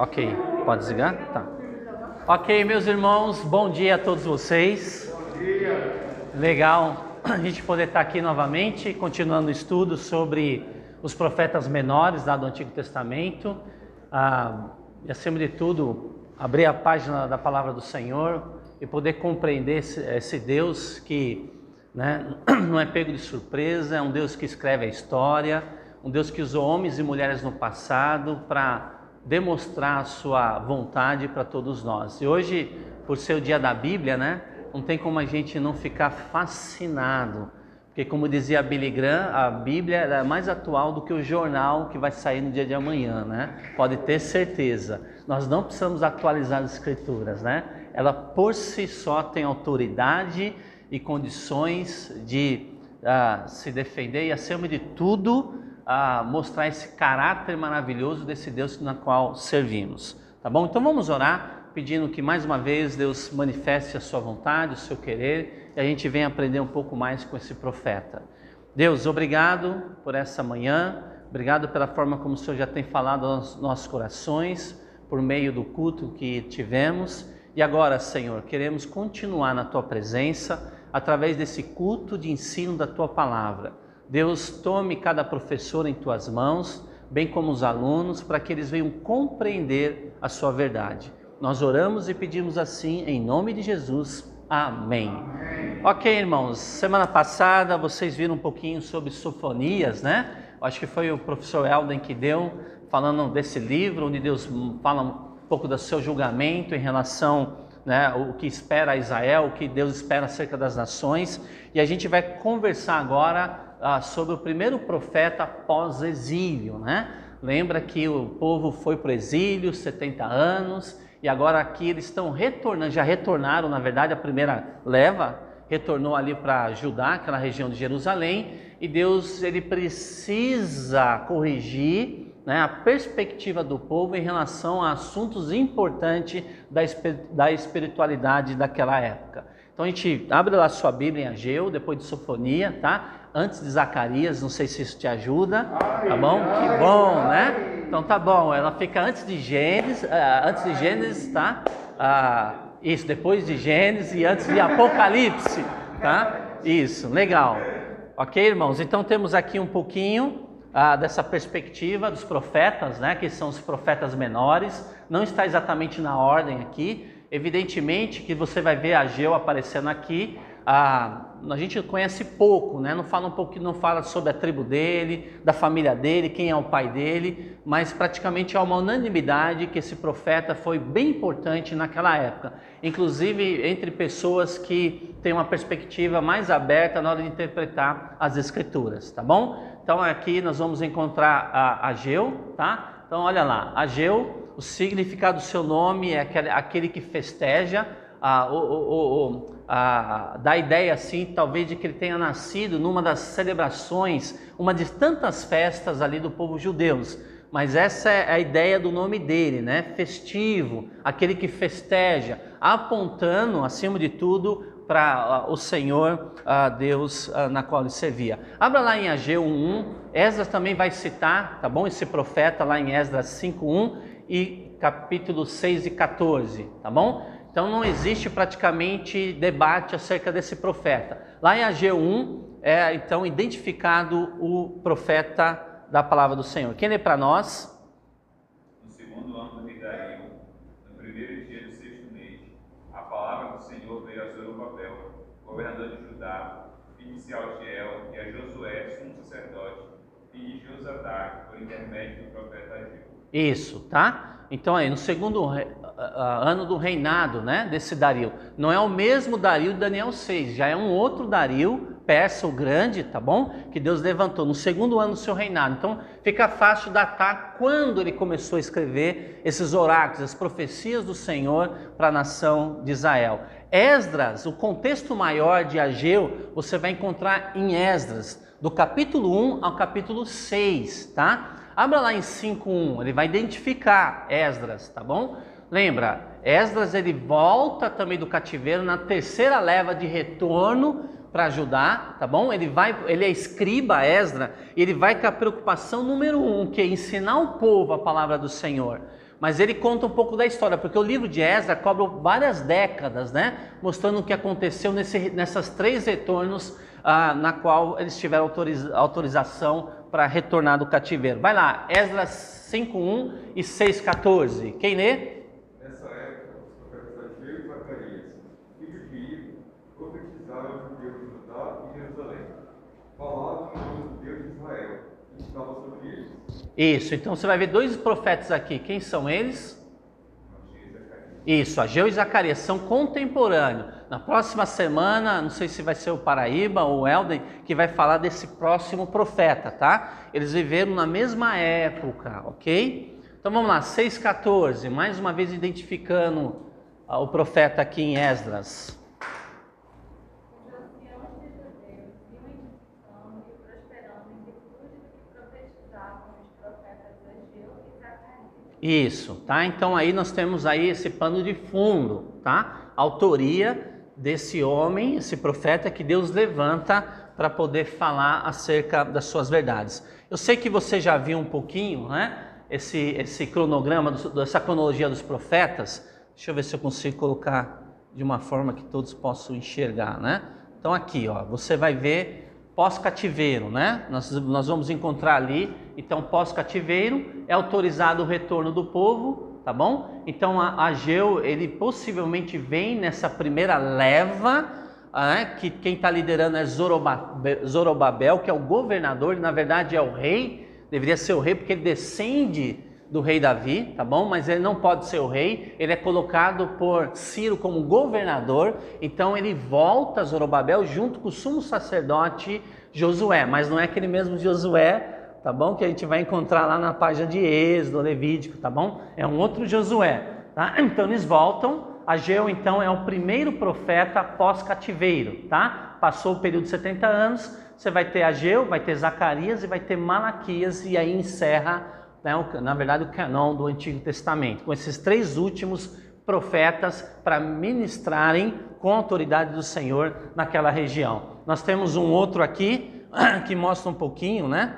Ok, pode desligar? Tá. Ok, meus irmãos, bom dia a todos vocês. Bom dia. Legal a gente poder estar aqui novamente, continuando o estudo sobre os profetas menores lá do Antigo Testamento. Ah, e acima de tudo, abrir a página da palavra do Senhor e poder compreender esse, esse Deus que né, não é pego de surpresa, é um Deus que escreve a história, um Deus que usou homens e mulheres no passado para demonstrar a sua vontade para todos nós. E hoje, por ser o dia da Bíblia, né, não tem como a gente não ficar fascinado, porque como dizia Billy Graham, a Bíblia é mais atual do que o jornal que vai sair no dia de amanhã, né? Pode ter certeza. Nós não precisamos atualizar as escrituras, né? Ela por si só tem autoridade e condições de uh, se defender e acima de tudo uh, mostrar esse caráter maravilhoso desse Deus na qual servimos. Tá bom? Então vamos orar pedindo que mais uma vez Deus manifeste a sua vontade, o seu querer, e a gente venha aprender um pouco mais com esse profeta. Deus, obrigado por essa manhã, obrigado pela forma como o Senhor já tem falado aos nossos corações, por meio do culto que tivemos. E agora, Senhor, queremos continuar na tua presença através desse culto de ensino da tua palavra. Deus, tome cada professor em tuas mãos, bem como os alunos, para que eles venham compreender a sua verdade. Nós oramos e pedimos assim em nome de Jesus. Amém. Amém. Ok, irmãos. Semana passada vocês viram um pouquinho sobre sofonias, né? Acho que foi o professor Elden que deu, falando desse livro, onde Deus fala um pouco do seu julgamento em relação né, o que espera Israel, o que Deus espera acerca das nações. E a gente vai conversar agora ah, sobre o primeiro profeta pós-exílio, né? Lembra que o povo foi para o exílio 70 anos e agora aqui eles estão retornando, já retornaram, na verdade, a primeira leva retornou ali para Judá, aquela região de Jerusalém, e Deus ele precisa corrigir né, a perspectiva do povo em relação a assuntos importantes da, da espiritualidade daquela época. Então a gente abre lá sua Bíblia em Ageu, depois de Sofonia, tá? Antes de Zacarias, não sei se isso te ajuda, tá bom? Que bom, né? Então tá bom, ela fica antes de Gênesis, uh, antes de Gênesis, tá? Uh, isso, depois de Gênesis e antes de Apocalipse, tá? Isso, legal. Ok, irmãos? Então temos aqui um pouquinho uh, dessa perspectiva dos profetas, né? Que são os profetas menores. Não está exatamente na ordem aqui. Evidentemente que você vai ver Ageu aparecendo aqui, a, a gente conhece pouco, né? não fala um pouco, não fala sobre a tribo dele, da família dele, quem é o pai dele, mas praticamente há uma unanimidade que esse profeta foi bem importante naquela época, inclusive entre pessoas que têm uma perspectiva mais aberta na hora de interpretar as escrituras, tá bom? Então aqui nós vamos encontrar a Ageu, tá? Então olha lá, Ageu, o significado do seu nome é aquele, aquele que festeja, a, o, o, o a, dá a ideia assim, talvez de que ele tenha nascido numa das celebrações, uma de tantas festas ali do povo judeus. Mas essa é a ideia do nome dele, né? Festivo, aquele que festeja, apontando, acima de tudo, para o Senhor, a Deus na qual ele servia. Abra lá em Ageu 1.1, Esdras também vai citar, tá bom? Esse profeta lá em Esdras 5.1 e capítulo 6 e 14, tá bom? Então não existe praticamente debate acerca desse profeta. Lá em Ageu 1 é então identificado o profeta da palavra do Senhor. Quem lê para nós? No segundo ano de Dario, no primeiro dia do sexto mês, a palavra do Senhor veio a Zorobabel, governador de Judá, filho de Sealtiel, e a Josué, sumo sacerdote, filho de Josadá, por intermédio do profeta Ageu. Isso, tá? Então aí, no segundo ano do reinado, né, desse Dario, não é o mesmo Dario de Daniel 6, já é um outro Dario, persa o grande, tá bom? Que Deus levantou no segundo ano do seu reinado. Então, fica fácil datar quando ele começou a escrever esses oráculos, as profecias do Senhor para a nação de Israel. Esdras, o contexto maior de Ageu, você vai encontrar em Esdras, do capítulo 1 ao capítulo 6, tá? Abra lá em 5.1, ele vai identificar Esdras, tá bom? Lembra, Esdras ele volta também do cativeiro na terceira leva de retorno para ajudar, tá bom? Ele vai, ele é escriba Esdra, ele vai com a preocupação número um, que é ensinar o povo a palavra do Senhor. mas ele conta um pouco da história, porque o livro de Esdras cobre várias décadas, né? Mostrando o que aconteceu nesse, nessas três retornos ah, na qual eles tiveram autoriza, autorização para retornar do cativeiro. Vai lá, Esdras 5.1 e 6.14. Quem lê? Nessa época, os profetas Ageu e Zacarias, filhos de Ido, profetizaram aos judeus de Judá e Jerusalém. Falavam em nome do Deus de Israel, que Isso, então você vai ver dois profetas aqui. Quem são eles? Isso, Ageu e Zacarias são contemporâneos. Na próxima semana, não sei se vai ser o Paraíba ou o Elden, que vai falar desse próximo profeta, tá? Eles viveram na mesma época, ok? Então vamos lá, 6,14, mais uma vez identificando ah, o profeta aqui em Esdras. Os anciãos de judeus iam edificando e prosperando em virtude do que profetizavam os profetas Ageu e Zacarias. Isso, tá? Então aí nós temos aí esse pano de fundo, tá? Autoria desse homem, esse profeta que Deus levanta para poder falar acerca das suas verdades. Eu sei que você já viu um pouquinho, né? Esse, esse cronograma, dessa cronologia dos profetas. Deixa eu ver se eu consigo colocar de uma forma que todos possam enxergar, né? Então aqui, ó, você vai ver pós-cativeiro, né? Nós, nós vamos encontrar ali, então pós-cativeiro é autorizado o retorno do povo, tá bom? Então a Ageu, ele possivelmente vem nessa primeira leva, né? que quem está liderando é Zorobabel, Zorobabel, que é o governador, na verdade é o rei, deveria ser o rei porque ele descende do rei Davi, tá bom? Mas ele não pode ser o rei, ele é colocado por Ciro como governador, então ele volta a Zorobabel junto com o sumo sacerdote Josué, mas não é aquele mesmo Josué, tá bom? Que a gente vai encontrar lá na página de Êxodo, Levítico, tá bom? É um outro Josué, tá? Então eles voltam, Ageu então é o primeiro profeta pós-cativeiro, tá? Passou o período de 70 anos, você vai ter Ageu, vai ter Zacarias e vai ter Malaquias e aí encerra né, na verdade, o canon do Antigo Testamento, com esses três últimos profetas para ministrarem com a autoridade do Senhor naquela região. Nós temos um outro aqui que mostra um pouquinho, né,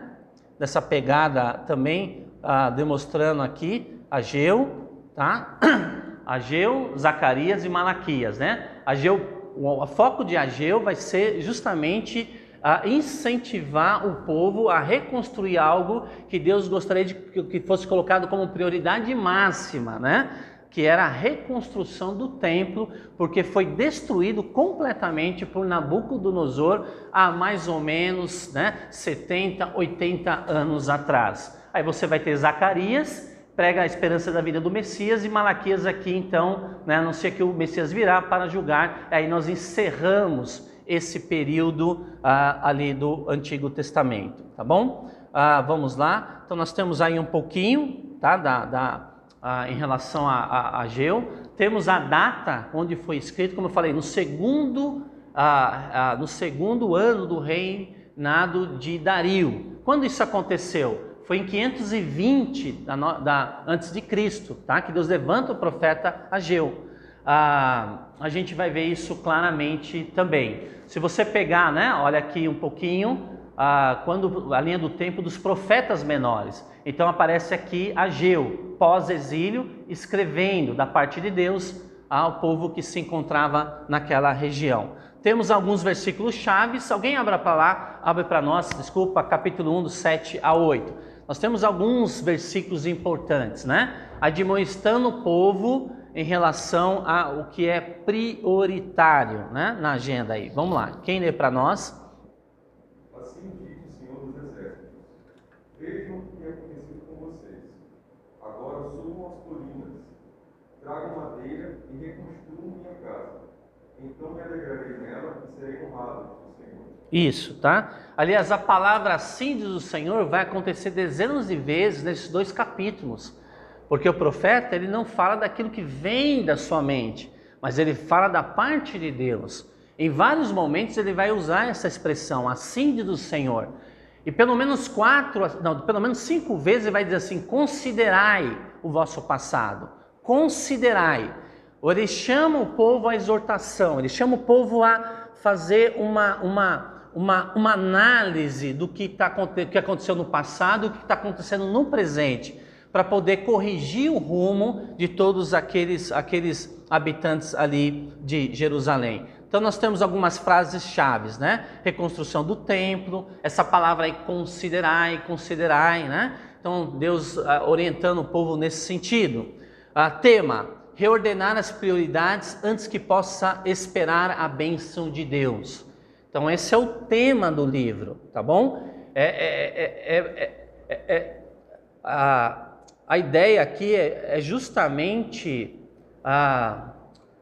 dessa pegada também, ah, demonstrando aqui Ageu, tá? Ageu, Zacarias e Malaquias, né? Ageu, o foco de Ageu vai ser justamente a incentivar o povo a reconstruir algo que Deus gostaria de que fosse colocado como prioridade máxima, né? Que era a reconstrução do templo, porque foi destruído completamente por Nabucodonosor há mais ou menos né, 70, 80 anos atrás. Aí você vai ter Zacarias, prega a esperança da vida do Messias, e Malaquias aqui então, né, a não ser que o Messias virá para julgar, aí nós encerramos esse período ah, ali do Antigo Testamento, tá bom? Ah, vamos lá. Então nós temos aí um pouquinho, tá, da, da ah, em relação a, a, a Geu. Temos a data onde foi escrito, como eu falei, no segundo, ah, ah, no segundo ano do reinado de Dario. Quando isso aconteceu? Foi em 520 da, da, antes de Cristo, tá? Que Deus levanta o profeta Ageu ah, a gente vai ver isso claramente também. Se você pegar, né, olha aqui um pouquinho, ah, quando a linha do tempo dos profetas menores. Então aparece aqui Ageu, pós-exílio, escrevendo da parte de Deus ao povo que se encontrava naquela região. Temos alguns versículos chaves. Alguém abra para lá, abre para nós, desculpa, capítulo 1, do 7 a 8. Nós temos alguns versículos importantes, né? Admoestando o povo em relação ao que é prioritário né, na agenda aí. Vamos lá, quem lê para nós? Assim diz o Senhor dos Exércitos: Vejam o que tem acontecido com vocês. Agora subam as colinas, tragam madeira e reconstruam minha casa. Então me alegrarei nela e serei honrado do Senhor. Isso, tá? Aliás, a palavra assim diz o Senhor vai acontecer dezenas de vezes nesses dois capítulos. Porque o profeta, ele não fala daquilo que vem da sua mente, mas ele fala da parte de Deus. Em vários momentos ele vai usar essa expressão, assim diz o Senhor. E pelo menos quatro, não, pelo menos cinco vezes ele vai dizer assim: considerai o vosso passado, considerai. Ou ele chama o povo à exortação, ele chama o povo a fazer uma, uma, uma, uma análise do que, tá, que aconteceu no passado e o que está acontecendo no presente para poder corrigir o rumo de todos aqueles, aqueles habitantes ali de Jerusalém. Então nós temos algumas frases chaves, né? Reconstrução do templo, essa palavra aí considerai, considerai, né? Então Deus ah, orientando o povo nesse sentido. Ah, tema: reordenar as prioridades antes que possa esperar a bênção de Deus. Então esse é o tema do livro, tá bom? É, é, é, é a, a ideia aqui é, justamente a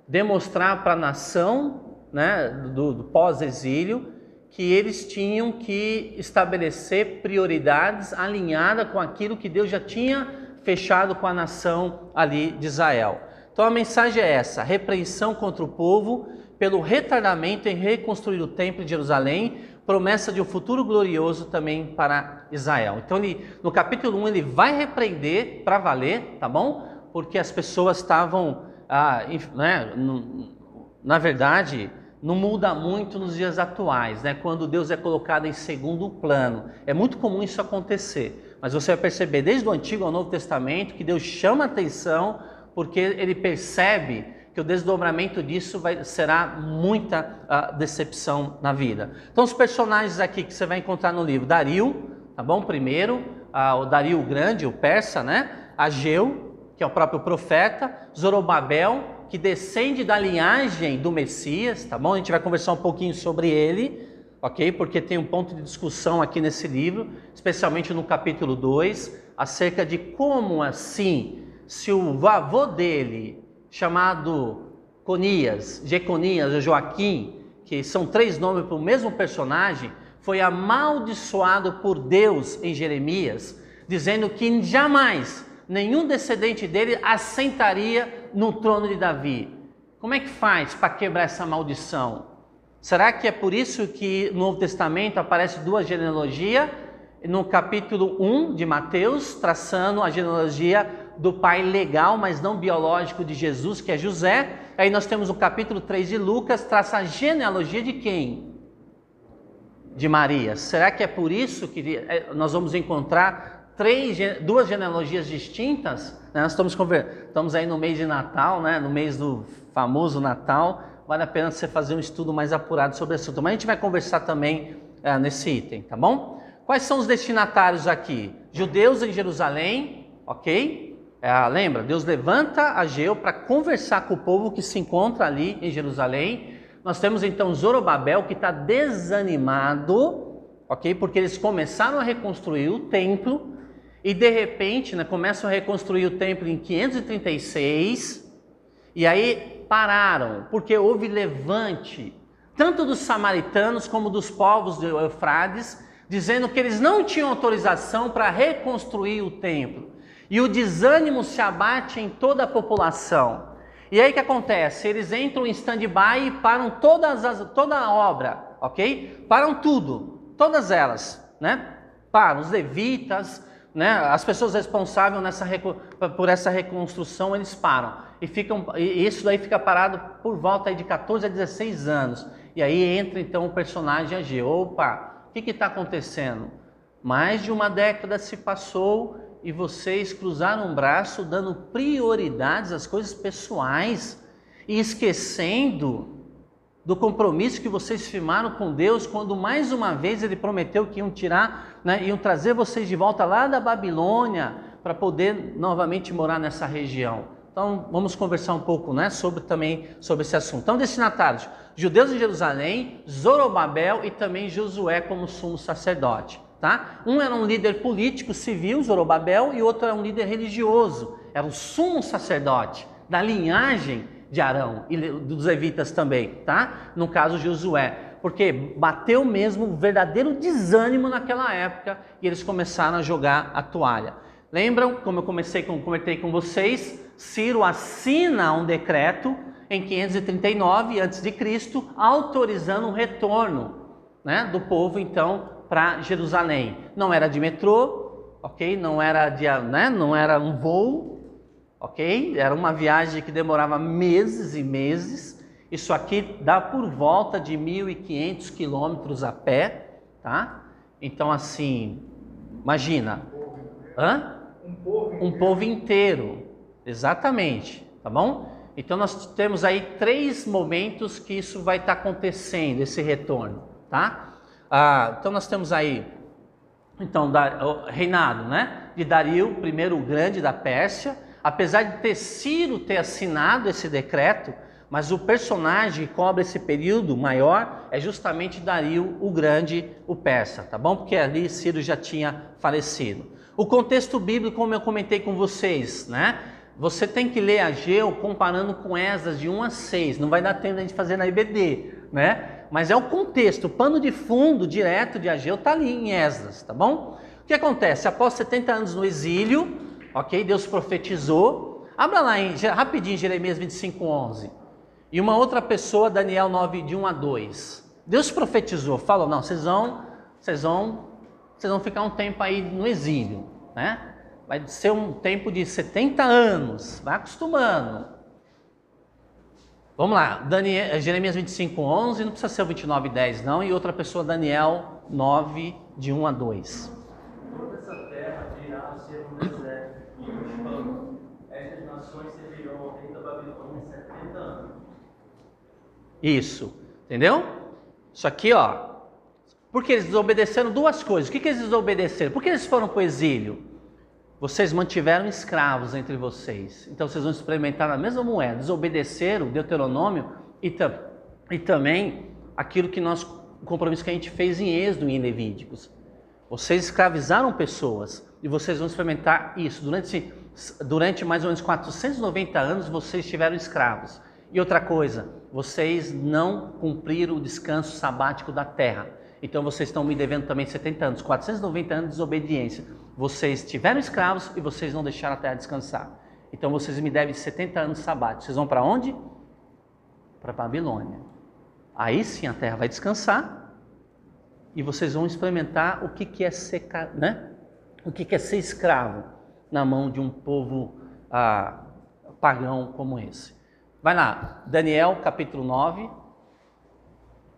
demonstrar para a nação né, do, do pós-exílio que eles tinham que estabelecer prioridades alinhadas com aquilo que Deus já tinha fechado com a nação ali de Israel. Então a mensagem é essa: repreensão contra o povo pelo retardamento em reconstruir o templo de Jerusalém, promessa de um futuro glorioso também para Israel. Então ele, no capítulo 1 ele vai repreender para valer, tá bom? Porque as pessoas estavam, ah, né, na verdade, não muda muito nos dias atuais, né? Quando Deus é colocado em segundo plano. É muito comum isso acontecer. Mas você vai perceber desde o Antigo ao Novo Testamento que Deus chama atenção porque ele percebe que o desdobramento disso vai, será muita uh, decepção na vida. Então, os personagens aqui que você vai encontrar no livro: Dario, tá bom? Primeiro, uh, o Dario o Grande, o persa, né? Ageu, que é o próprio profeta, Zorobabel, que descende da linhagem do Messias, tá bom? A gente vai conversar um pouquinho sobre ele, ok? Porque tem um ponto de discussão aqui nesse livro, especialmente no capítulo 2, acerca de como assim, se o avô dele, chamado Conias, Jeconias ou Joaquim, que são três nomes para o mesmo personagem, foi amaldiçoado por Deus em Jeremias, dizendo que jamais nenhum descendente dele assentaria no trono de Davi. Como é que faz para quebrar essa maldição? Será que é por isso que no Novo Testamento aparece duas genealogias? No capítulo 1 de Mateus, traçando a genealogia do pai legal, mas não biológico de Jesus, que é José. Aí nós temos o capítulo 3 de Lucas, traça a genealogia de quem? De Maria. Será que é por isso que é, nós vamos encontrar três, duas genealogias distintas? Né, nós estamos, estamos aí no mês de Natal, né? no mês do famoso Natal, vale a pena você fazer um estudo mais apurado sobre o assunto. Mas a gente vai conversar também é, nesse item, tá bom? Quais são os destinatários aqui? Judeus em Jerusalém, ok? É, lembra, Deus levanta Ageu para conversar com o povo que se encontra ali em Jerusalém. Nós temos então Zorobabel que está desanimado, ok? Porque eles começaram a reconstruir o templo e de repente, né, começam a reconstruir o templo em 536, e aí pararam, porque houve levante, tanto dos samaritanos como dos povos de Eufrades, dizendo que eles não tinham autorização para reconstruir o templo. E o desânimo se abate em toda a população. E aí o que acontece? Eles entram em stand-by e param todas as, toda a obra, ok? Param tudo, todas elas, né? Param os levitas, né, as pessoas responsáveis nessa, por essa reconstrução, eles param. E, ficam, e isso daí fica parado por volta de 14 a 16 anos. E aí entra então o personagem Ageu. Opa, o que está acontecendo? Mais de uma década se passou e vocês cruzaram um braço dando prioridades às coisas pessoais e esquecendo do compromisso que vocês firmaram com Deus quando mais uma vez Ele prometeu que iam tirar, né, iam trazer vocês de volta lá da Babilônia para poder novamente morar nessa região. Então vamos conversar um pouco né, sobre também sobre esse assunto. Então, destinatários, judeus em Jerusalém, Zorobabel e também Josué como sumo sacerdote. Tá? Um era um líder político civil, Zorobabel, e outro era um líder religioso, era o sumo sacerdote da linhagem de Arão e dos levitas também, tá? No caso Josué, porque bateu mesmo o verdadeiro desânimo naquela época e eles começaram a jogar a toalha. Lembram, como eu comecei com, comentei com vocês, Ciro assina um decreto em 539 a.C., autorizando o retorno né, do povo então para Jerusalém. Não era de metrô, ok? Não era de, né, não era um voo, ok? Era uma viagem que demorava meses e meses. Isso aqui dá por volta de 1.500 quilômetros a pé, tá? Então, assim, imagina. Um povo um povo inteiro. Exatamente, tá bom? Então nós temos aí três momentos que isso vai estar acontecendo, esse retorno, tá? Ah, então nós temos aí, então, da, reinado, né? De Dario, primeiro o grande da Pérsia, apesar de ter Ciro ter assinado esse decreto, mas o personagem que cobre esse período maior é justamente Dario o Grande, o persa, tá bom? Porque ali Ciro já tinha falecido. O contexto bíblico, como eu comentei com vocês, né? Você tem que ler Ageu comparando com Esdras de 1 a 6, não vai dar tempo a gente fazer na IBD, né? Mas é o contexto, o pano de fundo direto de Ageu está ali em Esdras, tá bom? O que acontece? Após 70 anos no exílio, ok? Deus profetizou. Abra lá em, rapidinho Jeremias 25, 11. E uma outra pessoa, Daniel 9, de 1 a 2. Deus profetizou, falou: não, vocês vão, vocês vão, vocês vão ficar um tempo aí no exílio, né? Vai ser um tempo de 70 anos, vai acostumando. Vamos lá, Daniel, Jeremias 25, 11, não precisa ser o 29, 10 não, e outra pessoa, Daniel 9, de 1 a 2. Toda essa terra virá a ser um deserto e um. Estas nações servirão ao rei da Babilônia 70 anos. Isso, entendeu? Isso aqui, ó. Porque eles desobedeceram duas coisas. O que, que eles desobedeceram? Por que eles foram para o exílio? Vocês mantiveram escravos entre vocês. Então vocês vão experimentar a mesma moeda. Desobedeceram o Deuteronômio e, tam, e também aquilo que nós, o compromisso que a gente fez em Êxodo e em Levíticos. Vocês escravizaram pessoas e vocês vão experimentar isso. Durante, durante mais ou menos 490 anos vocês estiveram escravos. E outra coisa, vocês não cumpriram o descanso sabático da terra. Então vocês estão me devendo também 70 anos, 490 anos de desobediência. Vocês tiveram escravos e vocês não deixaram a terra descansar. Então vocês me devem 70 anos sabáticos. Vocês vão para onde? Para Babilônia. Aí sim a terra vai descansar e vocês vão experimentar o que, que é ser, né? O que, que é ser escravo na mão de um povo ah, pagão como esse. Vai lá, Daniel capítulo 9.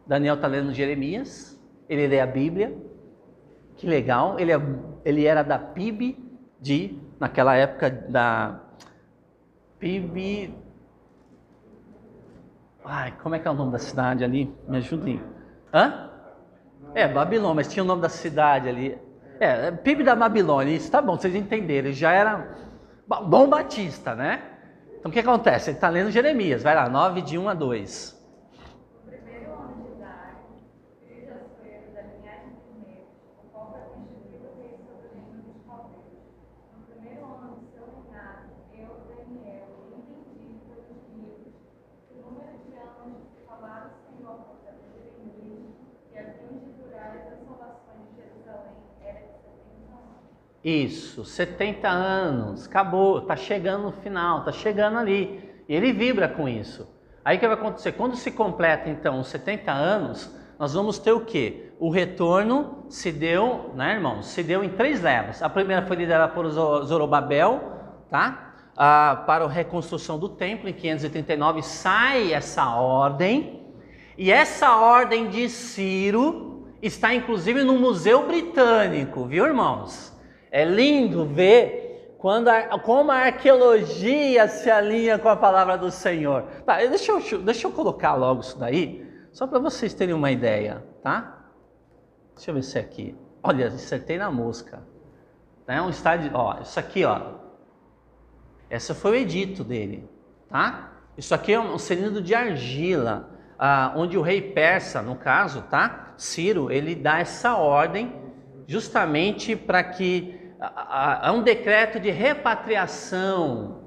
Daniel está lendo Jeremias, ele lê a Bíblia. Que legal, ele, é, ele era da PIB de, naquela época, da PIB. Ai, como é que é o nome da cidade ali? Me ajudem. Hã? É, Babilônia, mas tinha o nome da cidade ali. É, PIB da Babilônia, isso tá bom, vocês entenderam. Ele já era bom batista, né? Então o que acontece? Ele está lendo Jeremias, vai lá, 9 de 1 a 2. No primeiro ano de Dário, filho de Assuero, da linhagem de Medos, o qual foi constituído rei sobre o reino dos caldeus. No primeiro ano do seu reinado, eu, Daniel, entendi pelos livros que o número de anos que falaram o Senhor por meio de Jeremias e a fim de durar as assolações de Jerusalém era de 70 anos. Isso, 70 anos, acabou, está chegando no final, está chegando ali. E ele vibra com isso. Aí o que vai acontecer? Quando se completa então os 70 anos, nós vamos ter o quê? O retorno se deu, né, irmãos? Se deu em três levas. A primeira foi liderada por Zorobabel, tá? Ah, para a reconstrução do templo em 539 sai essa ordem. E essa ordem de Ciro está inclusive no Museu Britânico, viu, irmãos? É lindo ver quando a, como a arqueologia se alinha com a palavra do Senhor. Tá, deixa eu, deixa eu colocar logo isso daí, só para vocês terem uma ideia, tá? Deixa eu ver se é aqui. Olha, acertei na mosca. É um estádio, ó, isso aqui, ó. Esse foi o edito dele, tá? Isso aqui é um cilindro de argila, ah, onde o rei persa, no caso, tá? Ciro, ele dá essa ordem justamente para que há um decreto de repatriação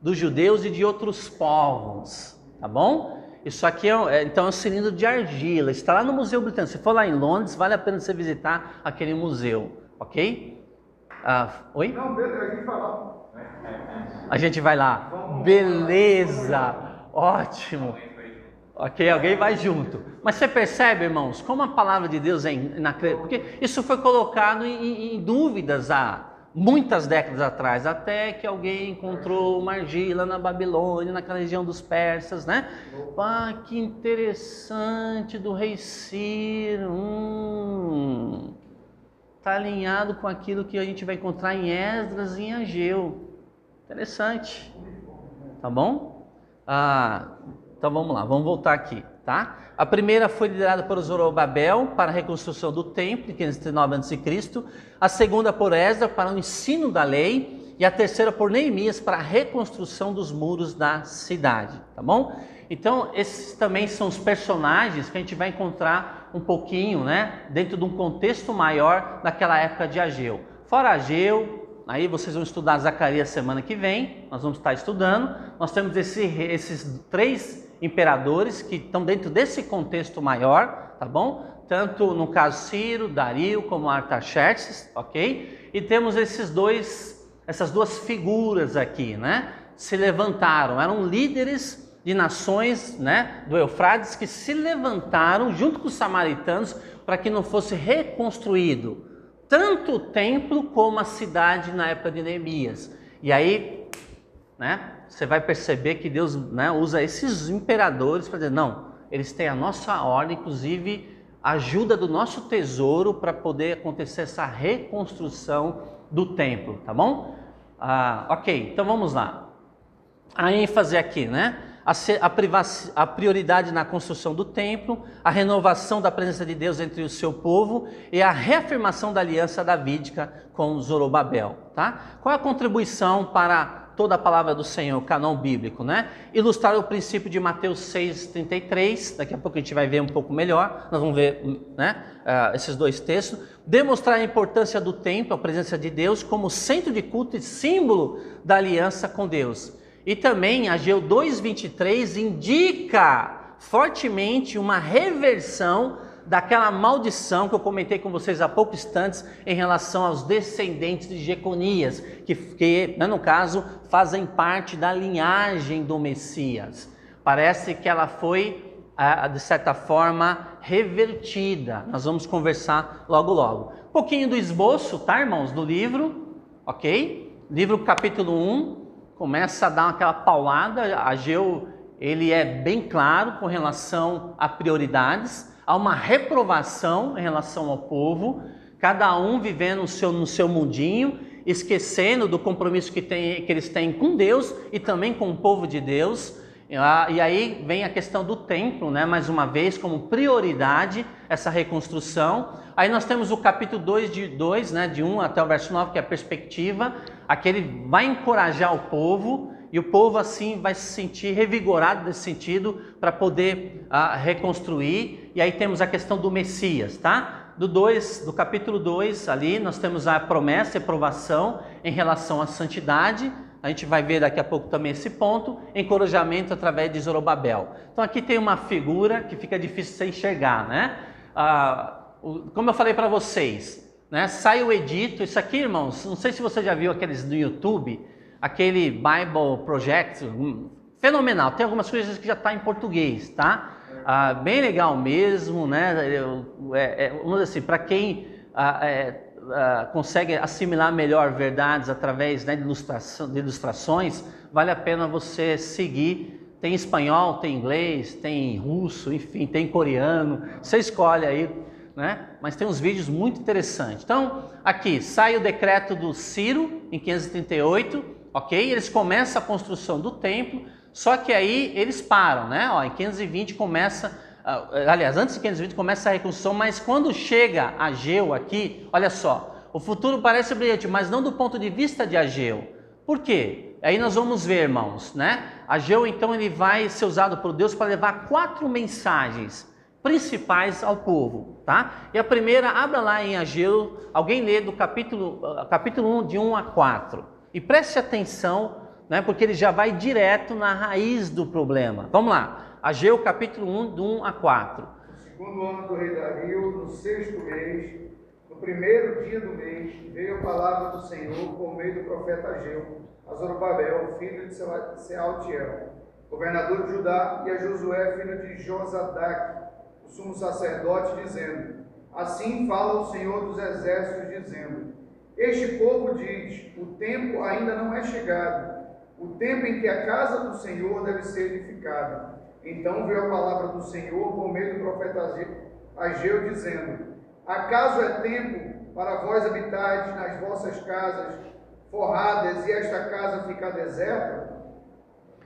dos judeus e de outros povos, tá bom? Isso aqui é, é, então é um cilindro de argila, está lá no Museu Britânico. Se for lá em Londres, vale a pena você visitar aquele museu, ok? Ah, oi? Não, Pedro, a gente vai lá. A gente vai lá. Beleza, ótimo. Ok, alguém vai junto. Mas você percebe, irmãos, como a palavra de Deus é inacreditável? Porque isso foi colocado em, em, dúvidas há muitas décadas atrás, até que alguém encontrou uma argila na Babilônia, naquela região dos persas, né? Ah, que interessante do rei Ciro. Hum, tá alinhado com aquilo que a gente vai encontrar em Esdras e em Ageu. Interessante. Tá bom? Ah, então vamos lá, vamos voltar aqui, tá? A primeira foi liderada por Zorobabel para a reconstrução do templo, em 539 a.C. A segunda por Esdras para o ensino da lei. E a terceira por Neemias para a reconstrução dos muros da cidade, tá bom? Então, esses também são os personagens que a gente vai encontrar um pouquinho, né, dentro de um contexto maior daquela época de Ageu. Fora Ageu, aí vocês vão estudar Zacarias semana que vem, nós vamos estar estudando. Nós temos esse, esses três imperadores que estão dentro desse contexto maior, tá bom? Tanto no caso Ciro, Dario, como Artaxerxes, ok? E temos esses dois, essas duas figuras aqui, né? Se levantaram, eram líderes de nações, né, do Eufrates que se levantaram junto com os samaritanos para que não fosse reconstruído tanto o templo como a cidade na época de Neemias. E aí, né, você vai perceber que Deus né, usa esses imperadores para dizer: não, eles têm a nossa ordem, inclusive ajuda do nosso tesouro para poder acontecer essa reconstrução do templo, tá bom? Ah, ok, então vamos lá. A ênfase aqui, né? A, a, a, prioridade na construção do templo, a renovação da presença de Deus entre o seu povo e a reafirmação da aliança davídica com Zorobabel. Tá? Qual é a contribuição para toda a palavra do Senhor, canão bíblico, né? Ilustrar o princípio de Mateus 6,33, daqui a pouco a gente vai ver um pouco melhor, nós vamos ver né, uh, esses dois textos. Demonstrar a importância do templo, a presença de Deus, como centro de culto e símbolo da aliança com Deus. E também Ageu 2,23 indica fortemente uma reversão daquela maldição que eu comentei com vocês há poucos instantes em relação aos descendentes de Jeconias, que, que né, no caso fazem parte da linhagem do Messias. Parece que ela foi, de certa forma, revertida. Nós vamos conversar logo logo. Um pouquinho do esboço, tá, irmãos, do livro, ok? Livro capítulo 1, começa a dar aquela paulada, Ageu ele é bem claro com relação a prioridades, há uma reprovação em relação ao povo, cada um vivendo no seu, no seu mundinho, esquecendo do compromisso que, tem, que eles têm com Deus e também com o povo de Deus. E aí vem a questão do templo, né? mais uma vez, como prioridade, essa reconstrução. Aí nós temos o capítulo 2, de 2, né? de 1 até o verso 9, que é a perspectiva. Aquele vai encorajar o povo e o povo assim vai se sentir revigorado nesse sentido para poder uh, reconstruir. E aí temos a questão do Messias, tá? Do 2, do capítulo 2 ali, nós temos a promessa e aprovação em relação à santidade. A gente vai ver daqui a pouco também esse ponto, encorajamento através de Zorobabel. Então aqui tem uma figura que fica difícil de enxergar, né? Ah, como eu falei para vocês, né? Sai o edito, isso aqui, irmãos, não sei se você já viu aqueles no YouTube, aquele Bible Project, fenomenal. Tem algumas coisas que já está em português, tá? Ah, bem legal mesmo, né? É, é, vamos dizer assim, para quem ah, é, ah, consegue assimilar melhor verdades através né, de, de ilustrações, vale a pena você seguir. Tem espanhol, tem inglês, tem russo, enfim, tem coreano. Você escolhe aí, né? Mas tem uns vídeos muito interessantes. Então, aqui sai o decreto do Ciro em 538 ok? Eles começam a construção do templo, só que aí eles param, né? Ó, em 520 começa, uh, aliás, antes de 520 começa a reconstrução, mas quando chega Ageu aqui, olha só, o futuro parece brilhante, mas não do ponto de vista de Ageu. Por quê? Aí nós vamos ver, irmãos, né? Ageu então ele vai ser usado por Deus para levar quatro mensagens principais ao povo, tá? E a primeira, abra lá em Ageu, alguém lê do capítulo, capítulo 1, de 1 a 4. E preste atenção, né, porque ele já vai direto na raiz do problema. Vamos lá, Ageu capítulo 1, do 1 a 4. No segundo ano do rei Dario, no sexto mês, no primeiro dia do mês, veio a palavra do Senhor por meio do profeta Ageu, a Zorobabel, filho de Sealtiel, governador de Judá, e a Josué, filho de Josadac, o sumo sacerdote, dizendo: Assim fala o Senhor dos exércitos, dizendo: este povo diz: o tempo ainda não é chegado, o tempo em que a casa do Senhor deve ser edificada. Então veio a palavra do Senhor por meio do profeta Ageu, dizendo: Acaso é tempo para vós habitardes nas vossas casas forradas e esta casa ficar deserta?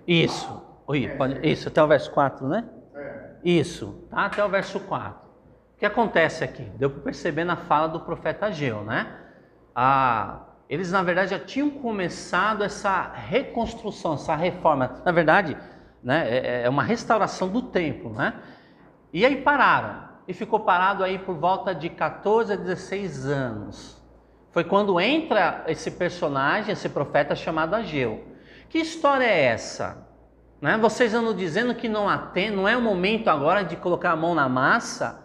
Isso. Oi, pode, isso, até o verso 4, né? É. Isso, tá? até o verso 4. O que acontece aqui? Deu para perceber na fala do profeta Ageu, né? Ah, eles, na verdade, já tinham começado essa reconstrução, essa reforma. Na verdade, né, é, é uma restauração do templo, né? E aí pararam. E ficou parado aí por volta de 14 a 16 anos. Foi quando entra esse personagem, esse profeta chamado Ageu. Que história é essa? Né? Vocês andam dizendo que não, tem, não é o momento agora de colocar a mão na massa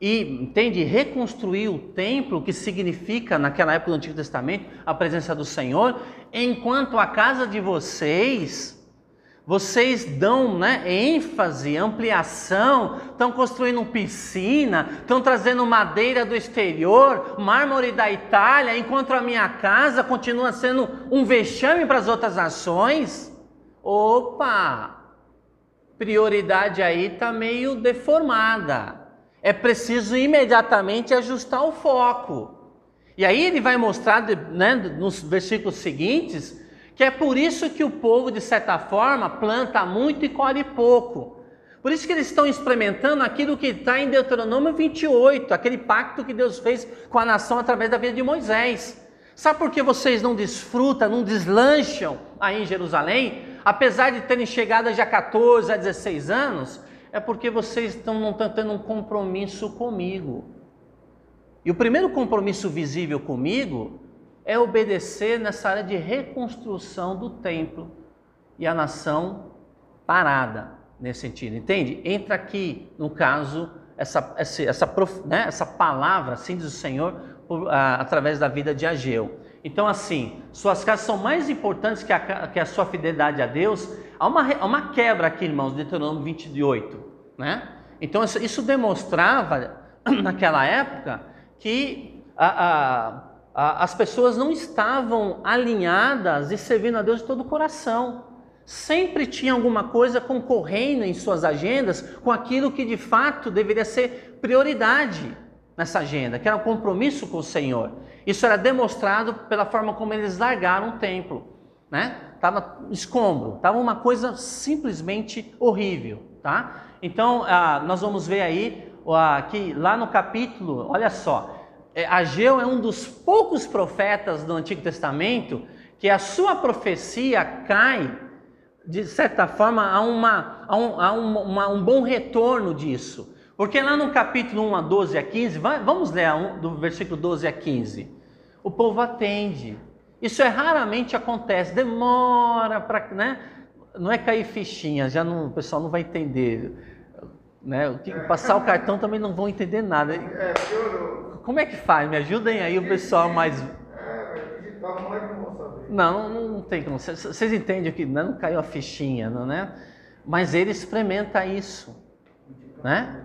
e, entende, reconstruir o templo, que significa, naquela época do Antigo Testamento, a presença do Senhor, enquanto a casa de vocês, vocês dão né, ênfase, ampliação, estão construindo piscina, estão trazendo madeira do exterior, mármore da Itália, enquanto a minha casa continua sendo um vexame para as outras nações. Opa! Prioridade aí está meio deformada. É preciso imediatamente ajustar o foco. E aí ele vai mostrar né, nos versículos seguintes que é por isso que o povo, de certa forma, planta muito e colhe pouco. Por isso que eles estão experimentando aquilo que está em Deuteronômio 28, aquele pacto que Deus fez com a nação através da vida de Moisés. Sabe por que vocês não desfrutam, não deslancham aí em Jerusalém? Apesar de terem chegado já 14 a 16 anos, é porque vocês estão, não estão tendo um compromisso comigo. E o primeiro compromisso visível comigo é obedecer nessa área de reconstrução do templo e a nação parada nesse sentido, entende? Entra aqui, no caso, essa, essa, essa, né, essa palavra, assim diz o Senhor, por, a, através da vida de Ageu. Então, assim, suas casas são mais importantes que a, que a sua fidelidade a Deus. Há uma, há uma quebra aqui, irmãos, Deuteronômio 28, né? Então, isso, isso demonstrava, naquela época, que a, a, as pessoas não estavam alinhadas e servindo a Deus de todo o coração. Sempre tinha alguma coisa concorrendo em suas agendas com aquilo que de fato deveria ser prioridade nessa agenda, que era o compromisso com o Senhor. Isso era demonstrado pela forma como eles largaram o templo, né? Tava escombro, tava uma coisa simplesmente horrível, tá? Então, ah, nós vamos ver aí ah, que lá no capítulo, olha só, é, Ageu é um dos poucos profetas do Antigo Testamento que a sua profecia cai, de certa forma, a, uma, a, um, a um, uma, um bom retorno disso. Porque lá no capítulo 1 a 12 a 15, vai, vamos ler do versículo 12 a 15. O povo atende. Isso é raramente acontece, demora para. Né? Não é cair fichinha, já não, o pessoal não vai entender. Né? Passar o cartão também não vão entender nada. É. Como é que faz? Me ajudem aí o pessoal mais. É, não é que não saber. Não, não tem como. Vocês entendem que não caiu a fichinha, não né? Mas ele experimenta isso, né?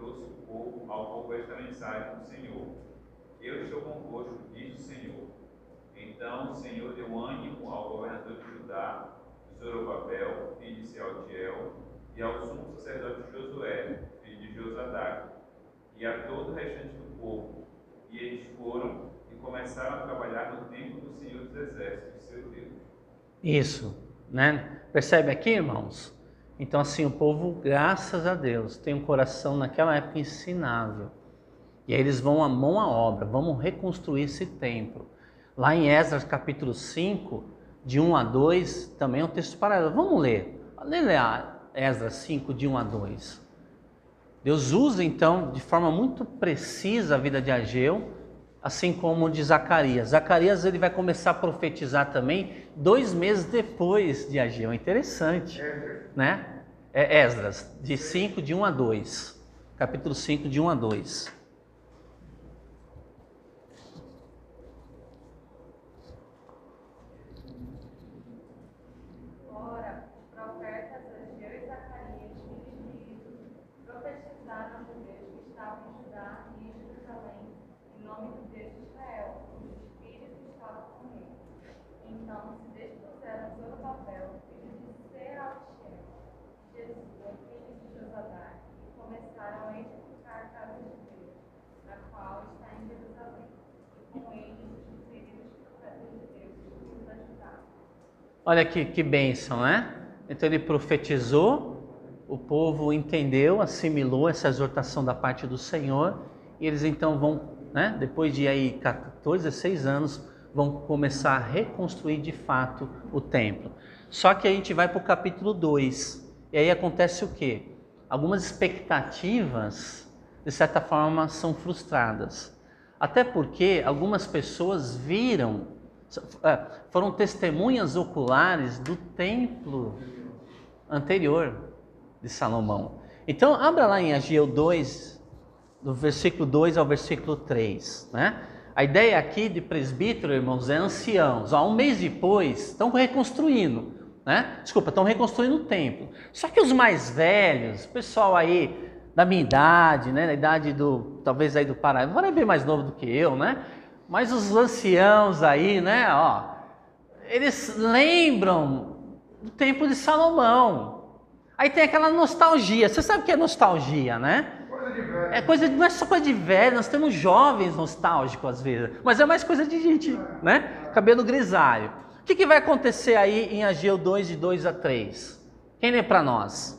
trouxe o povo ao povo esta mensagem do Senhor. Eu estou convosco, diz o Senhor. Então o Senhor deu ânimo ao governador de Judá, Zorobabel, filho de Sealtiel, e ao sumo sacerdote Josué, filho de Josadac, e a todo o restante do povo. E eles foram e começaram a trabalhar no templo do Senhor dos Exércitos, seu Deus. Isso. Né? Percebe aqui, irmãos? Então, assim, o povo, graças a Deus, tem um coração naquela época ensinável. E aí eles vão a mão à obra, vamos reconstruir esse templo. Lá em Esdras capítulo 5, de 1 a 2, também é um texto paralelo. Vamos ler. Lê Esdras 5, de 1 a 2. Deus usa então de forma muito precisa a vida de Ageu assim como de Zacarias. Zacarias ele vai começar a profetizar também dois meses depois de Ageu. É interessante, né? É Esdras, de 5, de 1 a 2. Capítulo 5, de 1 a 2. falaram aos judeus que estavam em Judá e em Jerusalém, em nome do Deus de Israel, cujo espírito estava com ele. Então se filho de de Josadá, e começaram a edificar a casa de Deus, qual está em Jerusalém, e com eles os profetas de Deus, os ajudaram. Olha que, que bênção, né? Então ele profetizou, o povo entendeu, assimilou essa exortação da parte do Senhor, e eles então vão, né, depois de aí 14, 16 anos, vão começar a reconstruir de fato o templo. Só que a gente vai para o capítulo 2, e aí acontece o quê? Algumas expectativas, de certa forma, são frustradas. Até porque algumas pessoas viram, é, foram testemunhas oculares do templo anterior de Salomão. Então, abra lá em Ageu 2, do versículo 2 ao versículo 3, né? A ideia aqui de presbítero, irmãos, é anciãos. Ó, um mês depois, estão reconstruindo, né? Desculpa, estão reconstruindo o templo. Só que os mais velhos, pessoal aí da minha idade, né? Da idade do, talvez aí do Paraíba, vai bem mais novo do que eu, né? Mas os anciãos aí, né? Ó, eles lembram do tempo de Salomão. Aí tem aquela nostalgia. Você sabe o que é nostalgia, né? É coisa, não é só coisa de velho, nós temos jovens nostálgicos às vezes, mas é mais coisa de gente, né? Cabelo grisalho. O que, que vai acontecer aí em Ageu 2, de 2 a 3? Quem lê para nós?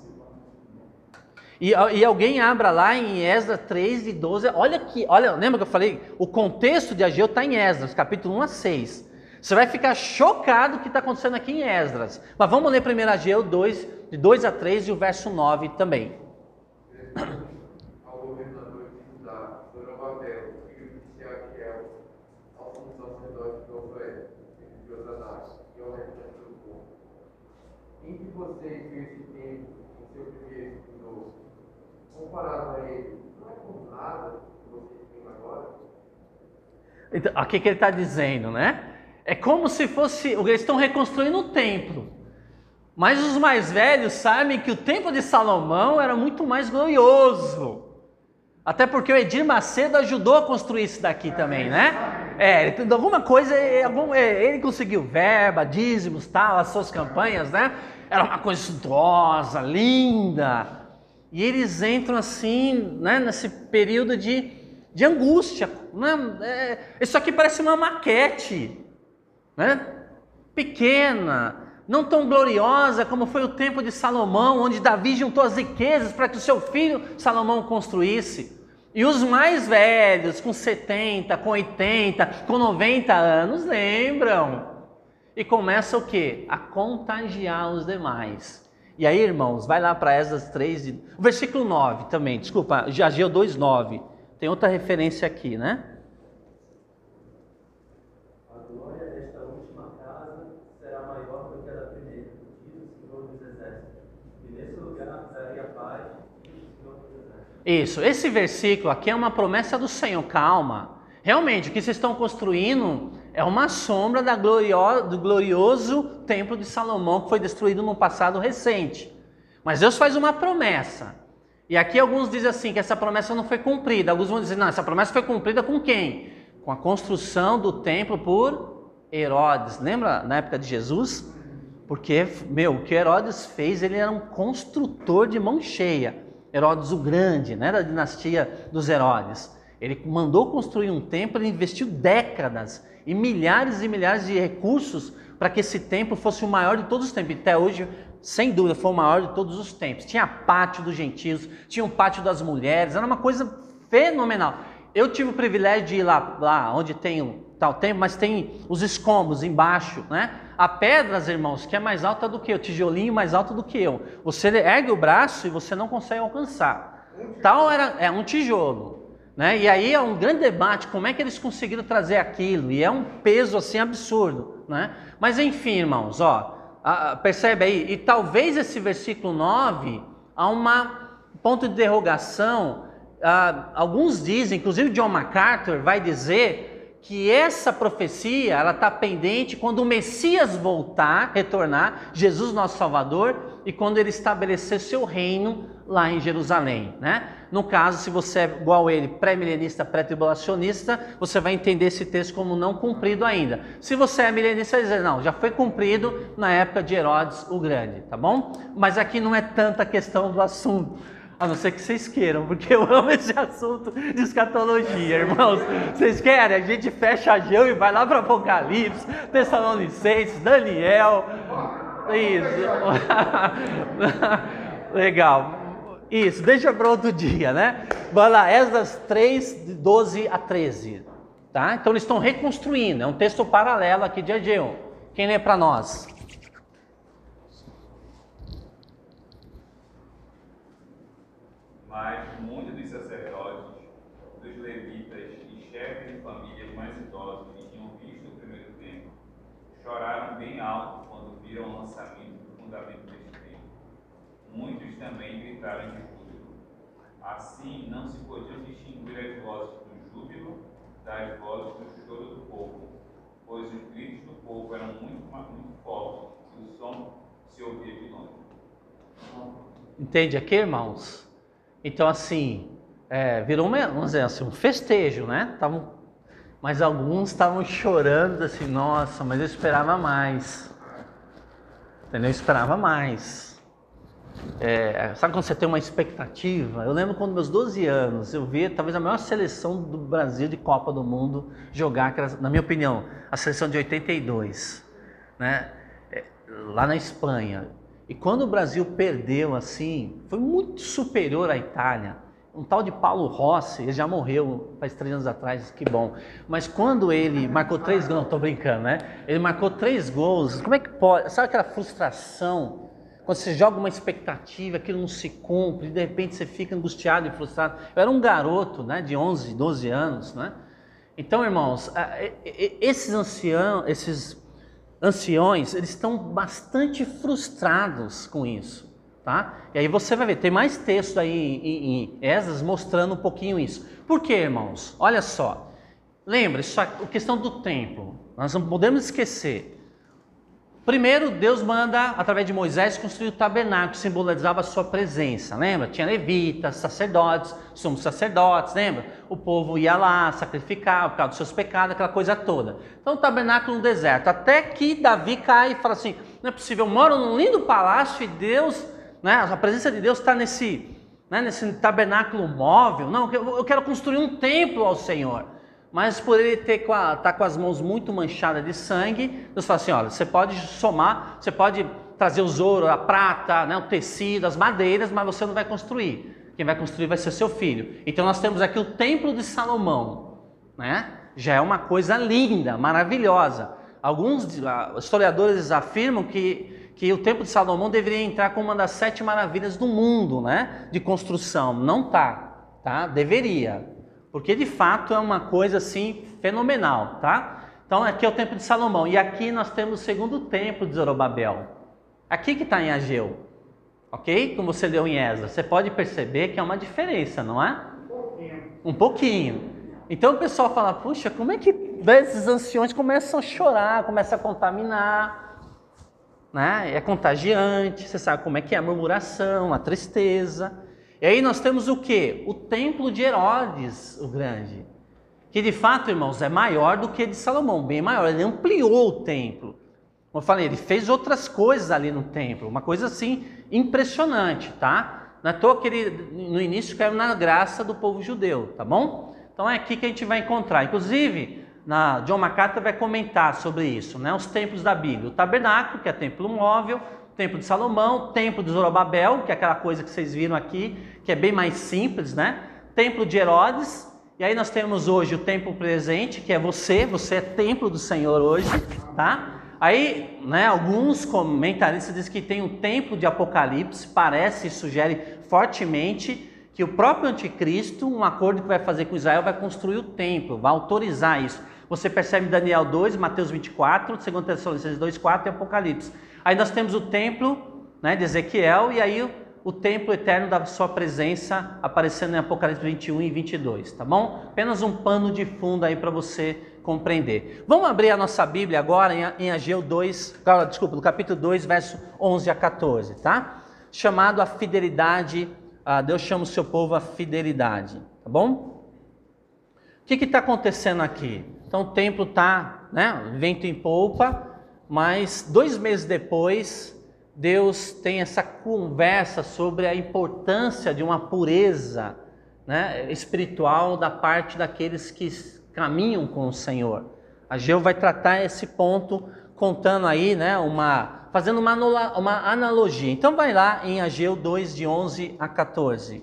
E, e alguém abra lá em Esdras 3, de 12. Olha aqui, olha, lembra que eu falei? O contexto de Ageu está em Esdras, capítulo 1 a 6. Você vai ficar chocado o que está acontecendo aqui em Esdras. Mas vamos ler primeiro Ageu 2, de 2 a 3 e o verso 9 também. ao governador de Judá, Zorobabel, filho de Sealtiel, ao sumo sacerdote Josué, filho de Josadá, e ao restante do povo. Que vocês viram esse tempo em seu primeiro e novo, comparado a ele, não é como nada que vocês têm agora? Então, o que, que ele está dizendo, né? É como se fosse. Eles estão reconstruindo o templo. Mas os mais velhos sabem que o templo de Salomão era muito mais glorioso. Até porque o Edir Macedo ajudou a construir isso daqui também, né? É, ele alguma coisa, é, algum- é, ele conseguiu verba, dízimos, tal, as suas campanhas, né? Era uma coisa suntuosa, linda. E eles entram assim, né, nesse período de, de angústia. Né? É, isso aqui parece uma maquete né? pequena, não tão gloriosa como foi o tempo de Salomão, onde Davi juntou as riquezas para que o seu filho Salomão construísse. E os mais velhos, com 70, com 80, com 90 anos, lembram. E começa o quê? A contagiar os demais. E aí, irmãos, vai lá para Esdras 3, de- o versículo 9 também, desculpa, Ageu 2,9. Tem outra referência aqui, né? A glória desta última casa será maior do que a da primeira, diz o Senhor dos Exércitos. E nesse lugar daria paz, diz o Senhor dos Exércitos. Isso, esse versículo aqui é uma promessa do Senhor, calma. Realmente, o que vocês estão construindo é uma sombra do glorioso templo de Salomão que foi destruído no passado recente. Mas Deus faz uma promessa. E aqui alguns dizem assim que essa promessa não foi cumprida. Alguns vão dizer, não, essa promessa foi cumprida com quem? Com a construção do templo por Herodes. Lembra na época de Jesus? Porque, meu, o que Herodes fez, ele era um construtor de mão cheia. Herodes o Grande, né, da dinastia dos Herodes. Ele mandou construir um templo, ele investiu décadas e milhares e milhares de recursos para que esse templo fosse o maior de todos os tempos. Até hoje, sem dúvida, foi o maior de todos os tempos. Tinha pátio dos gentios, tinha um pátio das mulheres, era uma coisa fenomenal. Eu tive o privilégio de ir lá, lá onde tem tal templo, mas tem os escombros embaixo, né? Há pedras, irmãos, que é mais alta do que eu, tijolinho mais alto do que eu. Você ergue o braço e você não consegue alcançar. Tal era é um tijolo, né? E aí é um grande debate como é que eles conseguiram trazer aquilo e é um peso assim absurdo, né? Mas enfim, irmãos, ó, a- a- percebe aí? E talvez esse versículo 9 há uma ponto de interrogação. Ah, alguns dizem, inclusive John MacArthur vai dizer que essa profecia ela está pendente quando o Messias voltar, retornar, Jesus nosso Salvador, e quando ele estabelecer seu reino lá em Jerusalém, né? No caso, se você é igual ele, pré-milenista, pré-tribulacionista, você vai entender esse texto como não cumprido ainda. Se você é milenista, vai dizer, não, já foi cumprido na época de Herodes o Grande, tá bom? Mas aqui não é tanta questão do assunto. A não ser que vocês queiram, porque eu amo esse assunto de escatologia, irmãos. Vocês querem? A gente fecha a gel e vai lá para Apocalipse, Tessalonicenses, Daniel. Isso. Legal. Isso, deixa para outro dia, né? Vai lá, Esdras 3, de 12 a 13. Tá? Então eles estão reconstruindo, é um texto paralelo aqui de Ageu. Quem lê para nós? Mas muitos dos sacerdotes, dos levitas e chefes de famílias mais idosos que tinham visto o primeiro templo, choraram bem alto quando viram o lançamento do fundamento deste templo. Muitos também gritaram de júbilo. Assim, não se podiam distinguir as vozes do júbilo das vozes do choro do povo, pois os gritos do povo eram muito, muito fortes e o som se ouvia de longe. Entende aqui, irmãos? Então, assim, é, virou uma, vamos dizer assim, um festejo, né? Tavam, mas alguns estavam chorando, assim, nossa, mas eu esperava mais. Entendeu? Eu esperava mais. É, sabe quando você tem uma expectativa? Eu lembro quando meus 12 anos eu vi talvez a maior seleção do Brasil de Copa do Mundo jogar, na minha opinião, a seleção de 82, né? É, lá na Espanha. E quando o Brasil perdeu assim, foi muito superior à Itália. Um tal de Paulo Rossi, ele já morreu faz três anos atrás, que bom. Mas quando ele marcou três gols, não estou brincando, né? Ele marcou três gols, como é que pode? Sabe aquela frustração? Quando você joga uma expectativa, aquilo não se cumpre, de repente você fica angustiado e frustrado. Eu era um garoto, né, de 11, 12 anos, né? Então, irmãos, esses anciãos, esses anciões, eles estão bastante frustrados com isso, tá? E aí você vai ver, tem mais texto aí em, em Esdras mostrando um pouquinho isso. Por quê, irmãos? Olha só. Lembra, isso, a questão do templo. Nós não podemos esquecer. Primeiro, Deus manda, através de Moisés, construir o tabernáculo, que simbolizava a sua presença. Lembra? Tinha levitas, sacerdotes, somos sacerdotes, lembra? O povo ia lá sacrificar por causa dos seus pecados, aquela coisa toda. Então, o tabernáculo no deserto. Até que Davi cai e fala assim: não é possível, eu moro num lindo palácio e Deus, né, a presença de Deus está nesse, né, nesse tabernáculo móvel. Não, eu quero construir um templo ao Senhor. Mas por ele ter com a, tá com as mãos muito manchadas de sangue, Deus fala assim: olha, você pode somar, você pode trazer os ouro, a prata, né, o tecido, as madeiras, mas você não vai construir. Quem vai construir vai ser seu filho. Então nós temos aqui o templo de Salomão, né? Já é uma coisa linda, maravilhosa. Alguns historiadores afirmam que, que o templo de Salomão deveria entrar como uma das sete maravilhas do mundo, né? De construção. Não tá, tá? Deveria porque de fato é uma coisa assim fenomenal, tá? Então aqui é o templo de Salomão e aqui nós temos o segundo templo de Zorobabel. Aqui que está em Ageu, ok? Como você leu em Esdras, você pode perceber que é uma diferença, não é? Um pouquinho. Um pouquinho. Então o pessoal fala, puxa, como é que esses anciões começam a chorar, começam a contaminar, né? É contagiante, você sabe como é que é a murmuração, a tristeza. E aí nós temos o que? O templo de Herodes, o grande. Que de fato, irmãos, é maior do que de Salomão, bem maior. Ele ampliou o templo. Como eu falei, ele fez outras coisas ali no templo, uma coisa assim impressionante, tá? Não é toa que ele no início caiu na graça do povo judeu, tá bom? Então é aqui que a gente vai encontrar. Inclusive, na John MacArthur vai comentar sobre isso, né? Os templos da Bíblia. O tabernáculo, que é templo móvel, Templo de Salomão, Templo de Zorobabel, que é aquela coisa que vocês viram aqui, que é bem mais simples, né? Templo de Herodes, e aí nós temos hoje o templo presente, que é você, você é templo do Senhor hoje, tá? Aí, né, alguns comentaristas dizem que tem um templo de Apocalipse, parece e sugere fortemente que o próprio anticristo, um acordo que vai fazer com Israel, vai construir o templo, vai autorizar isso. Você percebe Daniel 2, Mateus 24, 2 Tessalonicenses 2, 4 e Apocalipse. Aí nós temos o templo né, de Ezequiel, e aí o templo eterno da sua presença aparecendo em Apocalipse 21 e 22, tá bom? Apenas um pano de fundo aí para você compreender. Vamos abrir a nossa Bíblia agora em, Ageu 2, desculpa, no capítulo 2, verso 11 a 14, tá? Chamado a fidelidade, ah, Deus chama o seu povo a fidelidade, tá bom? O que está acontecendo aqui? Então o templo está, né, vento em polpa, mas dois meses depois Deus tem essa conversa sobre a importância de uma pureza né, espiritual da parte daqueles que caminham com o Senhor. A Geu vai tratar esse ponto contando aí, né, uma, fazendo uma, uma analogia. Então vai lá em Ageu 2, de 11 a 14.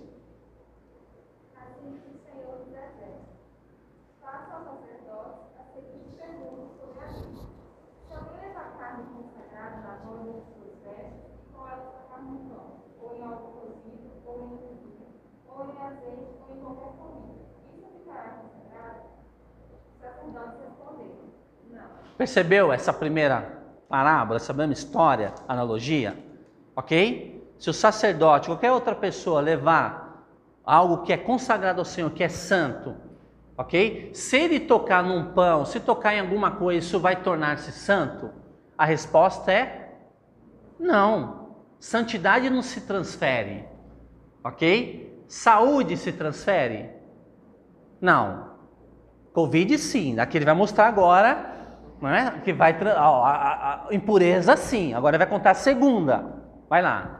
Percebeu essa primeira parábola, essa mesma história, analogia? Ok? Se o sacerdote, qualquer outra pessoa levar algo que é consagrado ao Senhor, que é santo, ok? Se ele tocar num pão, se tocar em alguma coisa, isso vai tornar-se santo? A resposta é não. Santidade não se transfere, ok? Saúde se transfere? Não. Covid sim, aqui ele vai mostrar agora não é? Que vai a, a, a impureza sim. Agora ele vai contar a segunda. Vai lá.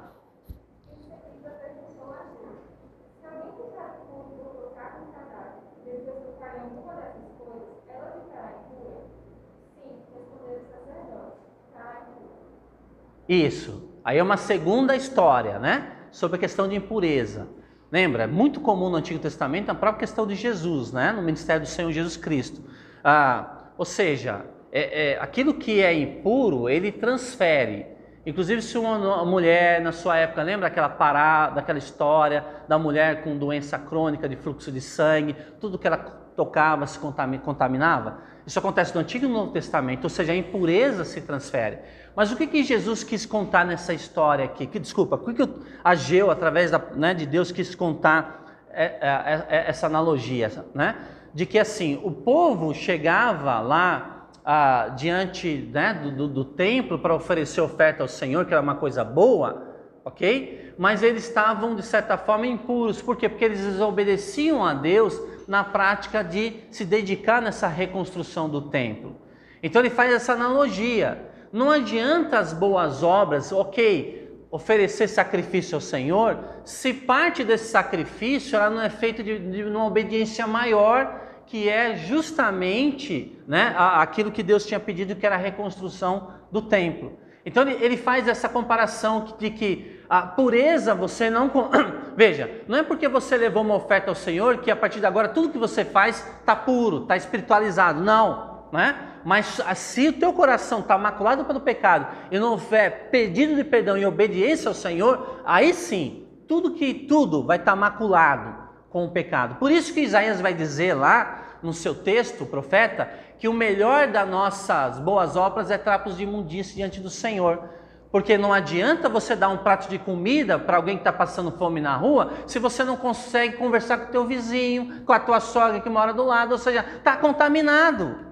Isso. Aí é uma segunda história, né? Sobre a questão de impureza. Lembra? É muito comum no Antigo Testamento a própria questão de Jesus, né? No ministério do Senhor Jesus Cristo. Ah, ou seja, é, é, aquilo que é impuro, ele transfere. Inclusive, se uma mulher na sua época, lembra aquela parada, daquela história da mulher com doença crônica de fluxo de sangue, tudo que ela tocava se contaminava? Isso acontece no Antigo e no Novo Testamento, ou seja, a impureza se transfere. Mas o que, que Jesus quis contar nessa história aqui? Que, desculpa, o que, que Ageu, através da, né, de Deus, quis contar é, é, é, essa analogia? Né? De que assim, o povo chegava lá ah, diante né, do, do, do templo para oferecer oferta ao Senhor, que era uma coisa boa, ok? Mas eles estavam, de certa forma, impuros. Por quê? Porque eles desobedeciam a Deus na prática de se dedicar nessa reconstrução do templo. Então ele faz essa analogia. Não adianta as boas obras, ok, oferecer sacrifício ao Senhor, se parte desse sacrifício ela não é feita de, de uma obediência maior que é justamente né, aquilo que Deus tinha pedido, que era a reconstrução do templo. Então ele faz essa comparação de que a pureza você não. Veja, não é porque você levou uma oferta ao Senhor que a partir de agora tudo que você faz está puro, está espiritualizado. Não, né? Mas se o teu coração está maculado pelo pecado e não houver pedido de perdão e obediência ao Senhor, aí sim, tudo que tudo vai estar tá maculado com o pecado. Por isso que Isaías vai dizer lá no seu texto, o profeta, que o melhor das nossas boas obras é trapos de imundície diante do Senhor. Porque não adianta você dar um prato de comida para alguém que está passando fome na rua, se você não consegue conversar com o teu vizinho, com a tua sogra que mora do lado, ou seja, está contaminado.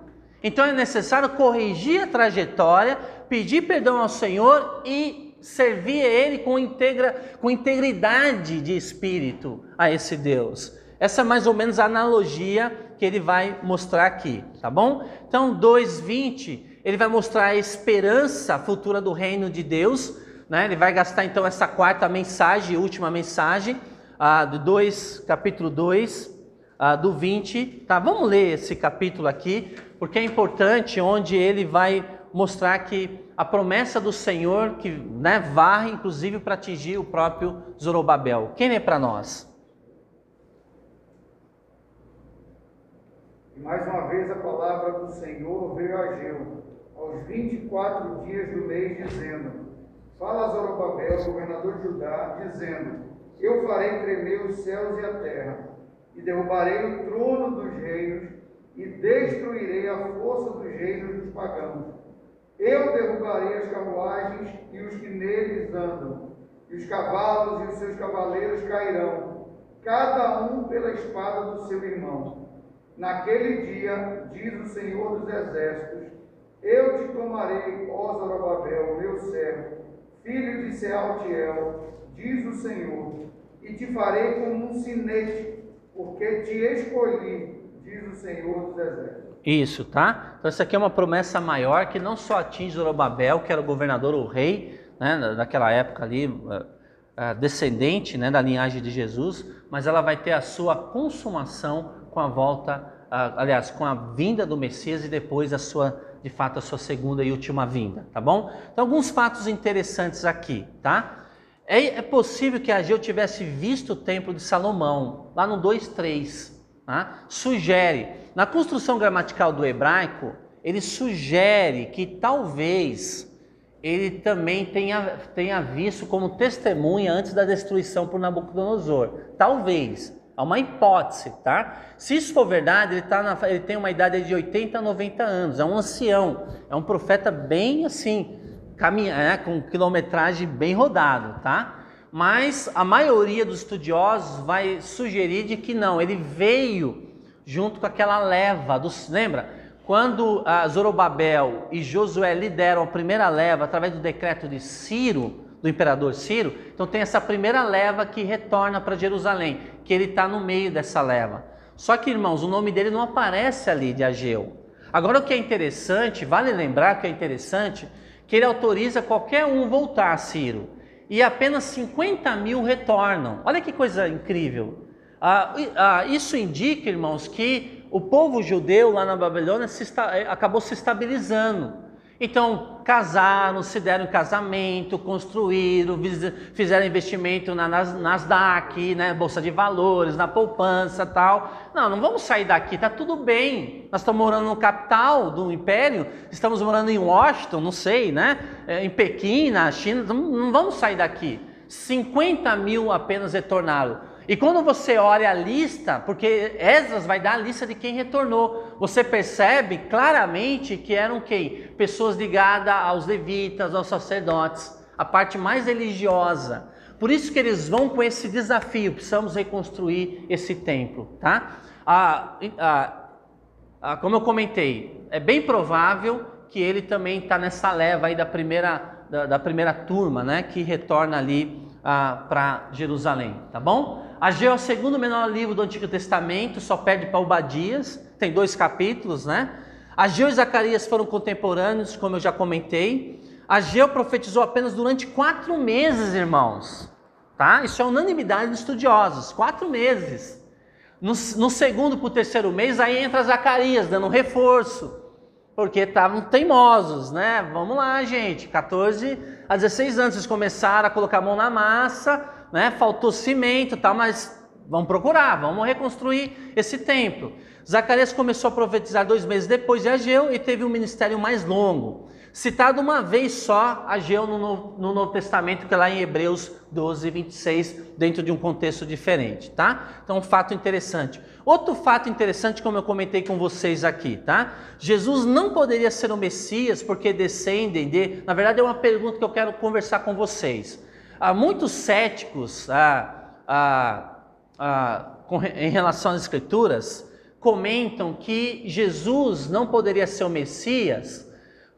Então é necessário corrigir a trajetória, pedir perdão ao Senhor e servir a Ele com, integra, com integridade de espírito a esse Deus. Essa é mais ou menos a analogia que ele vai mostrar aqui, tá bom? Então, 2:20, ele vai mostrar a esperança futura do reino de Deus, né? Ele vai gastar então essa quarta mensagem, última mensagem, ah, do 2, capítulo 2, ah, do 20, tá? Vamos ler esse capítulo aqui, porque é importante onde ele vai mostrar que a promessa do Senhor que né, varre, inclusive, para atingir o próprio Zorobabel. Quem é para nós? E mais uma vez a palavra do Senhor veio a Geu, aos 24 dias do mês, dizendo: Fala a Zorobabel, governador de Judá, dizendo: Eu farei tremer os céus e a terra, e derrubarei o trono dos reinos, e destruirei a força dos reinos dos pagãos eu derrubarei as carruagens e os que neles andam, e os cavalos e os seus cavaleiros cairão, cada um pela espada do seu irmão. Naquele dia, diz o Senhor dos Exércitos, eu te tomarei, ó Zorobabel, meu servo, filho de Sealtiel, diz o Senhor, e te farei como um sinete, porque te escolhi, diz o Senhor dos Exércitos. Isso, tá? Então essa aqui é uma promessa maior que não só atinge Zorobabel, que era o governador, o rei, né, daquela época ali, uh, uh, descendente né, da linhagem de Jesus, mas ela vai ter a sua consumação com a volta, aliás, com a vinda do Messias e depois a sua, de fato, a sua segunda e última vinda, tá bom? Então alguns fatos interessantes aqui, tá? É, é possível que Ageu tivesse visto o templo de Salomão, lá no 2.3, tá? Sugere na construção gramatical do hebraico, ele sugere que talvez ele também tenha, tenha visto como testemunha antes da destruição por Nabucodonosor. Talvez. É uma hipótese, tá? Se isso for verdade, ele, tá na, ele tem uma idade de 80 a 90 anos, é um ancião, é um profeta bem assim, caminha, né, com quilometragem bem rodado, tá? Mas a maioria dos estudiosos vai sugerir de que não, ele veio junto com aquela leva dos, lembra? Quando ah, Zorobabel e Josué lideram a primeira leva através do decreto de Ciro, do imperador Ciro, então tem essa primeira leva que retorna para Jerusalém, que ele está no meio dessa leva. Só que, irmãos, o nome dele não aparece ali de Ageu. Agora, o que é interessante, vale lembrar que é interessante, que ele autoriza qualquer um voltar a Ciro. E apenas 50 mil retornam. Olha que coisa incrível. Ah, ah, isso indica, irmãos, que o povo judeu lá na Babilônia se eh, acabou se estabilizando. Então, casaram, se deram casamento, construíram, fizeram investimento na Nasdaq, né, Bolsa de Valores, na poupança tal. Não, não vamos sair daqui, tá tudo bem. Nós estamos morando no capital do império, estamos morando em Washington, não sei, né? Eh, em Pequim, na China, não vamos sair daqui. 50 mil apenas retornaram. E quando você olha a lista, porque Esdras vai dar a lista de quem retornou, você percebe claramente que eram quem? Pessoas ligadas aos levitas, aos sacerdotes, a parte mais religiosa. Por isso que eles vão com esse desafio, precisamos reconstruir esse templo, tá? Ah, ah, ah, como eu comentei, é bem provável que ele também está nessa leva aí da primeira, da, da primeira turma, né, que retorna ali para Jerusalém, tá bom? Ageu é o segundo menor livro do Antigo Testamento, só perde para Obadias, tem dois capítulos, né? Ageu e Zacarias foram contemporâneos, como eu já comentei. Ageu profetizou apenas durante quatro meses, irmãos. Tá? Isso é unanimidade dos estudiosos, quatro meses. No, no segundo para o terceiro mês, aí entra Zacarias, dando um reforço, porque estavam teimosos, né? Vamos lá, gente, 14 a 16 anos, vocês começaram a colocar a mão na massa, né? Faltou cimento, tal, mas vamos procurar, vamos reconstruir esse templo. Zacarias começou a profetizar dois meses depois de Ageu e teve um ministério mais longo. Citado uma vez só, Ageu no Novo, no Novo Testamento, que é lá em Hebreus 12, 26, dentro de um contexto diferente, tá? Então, um fato interessante. Outro fato interessante, como eu comentei com vocês aqui, tá? Jesus não poderia ser o Messias porque descendem de. Na verdade, é uma pergunta que eu quero conversar com vocês. Há muitos céticos ah, ah, ah, com, em relação às Escrituras comentam que Jesus não poderia ser o Messias,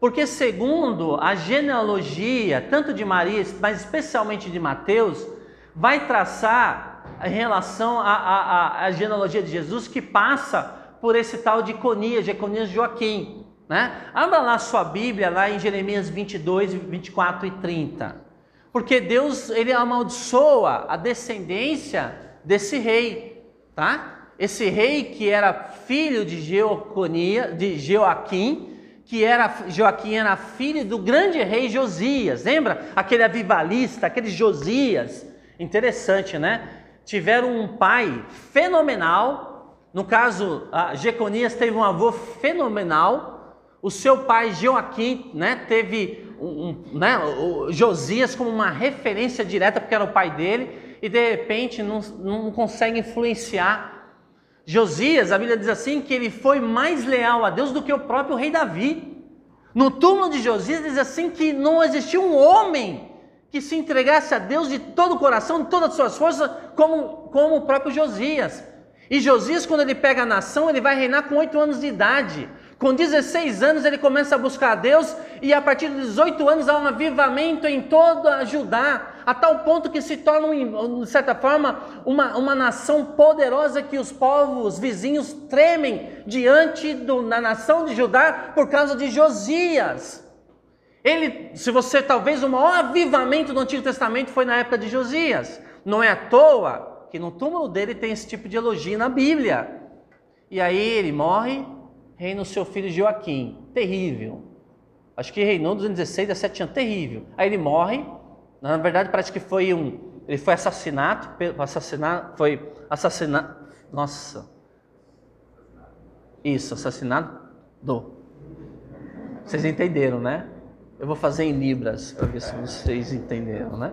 porque, segundo a genealogia, tanto de Maria, mas especialmente de Mateus, vai traçar em relação à genealogia de Jesus que passa por esse tal de Iconias, Jeconias Joaquim. Né? Abra lá sua Bíblia, lá em Jeremias 22, 24 e 30. Porque Deus, ele amaldiçoa a descendência desse rei, tá? Esse rei que era filho de Jeoconia, de Joaquim, que era Joaquim era filho do grande rei Josias. Lembra? Aquele avivalista, aquele Josias. Interessante, né? Tiveram um pai fenomenal. No caso, Jeconias teve um avô fenomenal. O seu pai Joaquim, né, teve um, né, o Josias como uma referência direta, porque era o pai dele, e de repente não, não consegue influenciar. Josias, a Bíblia diz assim, que ele foi mais leal a Deus do que o próprio rei Davi. No túmulo de Josias diz assim que não existia um homem que se entregasse a Deus de todo o coração, de todas as suas forças, como, como o próprio Josias. E Josias, quando ele pega a nação, ele vai reinar com oito anos de idade. Com 16 anos ele começa a buscar a Deus e a partir dos 18 anos há um avivamento em toda Judá, a tal ponto que se torna, de certa forma, uma, uma nação poderosa que os povos vizinhos tremem diante do, da nação de Judá por causa de Josias. Ele, se você talvez o maior avivamento do Antigo Testamento foi na época de Josias. Não é à toa que no túmulo dele tem esse tipo de elogio na Bíblia. E aí ele morre reina o seu filho Joaquim. Terrível. Acho que reinou 216, 17 anos. Terrível. Aí ele morre. Na verdade, parece que foi um. Ele foi. Assassinado. Foi assassinado. Nossa. Isso, assassinado. Do. Vocês entenderam, né? Eu vou fazer em Libras para ver se vocês entenderam, né?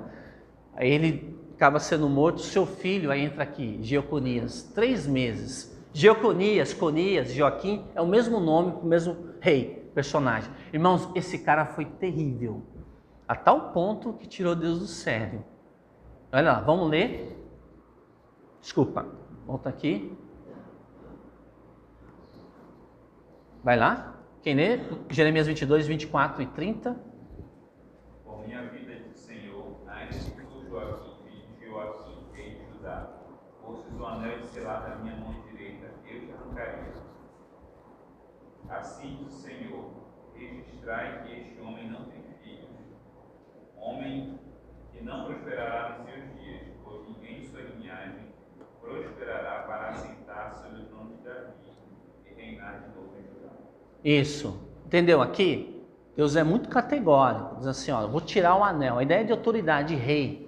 Aí ele acaba sendo morto, seu filho aí entra aqui, Geoconias, três meses Geoconias, Conias, Joaquim é o mesmo nome, o mesmo rei, personagem. Irmãos, esse cara foi terrível, a tal ponto que tirou Deus do sério. Olha lá, vamos ler. Desculpa, volta aqui. Vai lá. Quem lê? Jeremias 22, 24 e 30. Por minha vida de Senhor, ainda que tu, Joaquim, filho de Joaquim, rei de Judá, fosses o anel de selar da minha mão Assim diz o Senhor: registrai que este homem não tem homem que não prosperará nos seus dias, pois ninguém sua linhagem prosperará para assentar sobre o trono de Davi e reinar de novo em Judá. Isso. Entendeu aqui? Deus é muito categórico. Diz assim: ó, vou tirar o anel. A ideia de autoridade, de rei.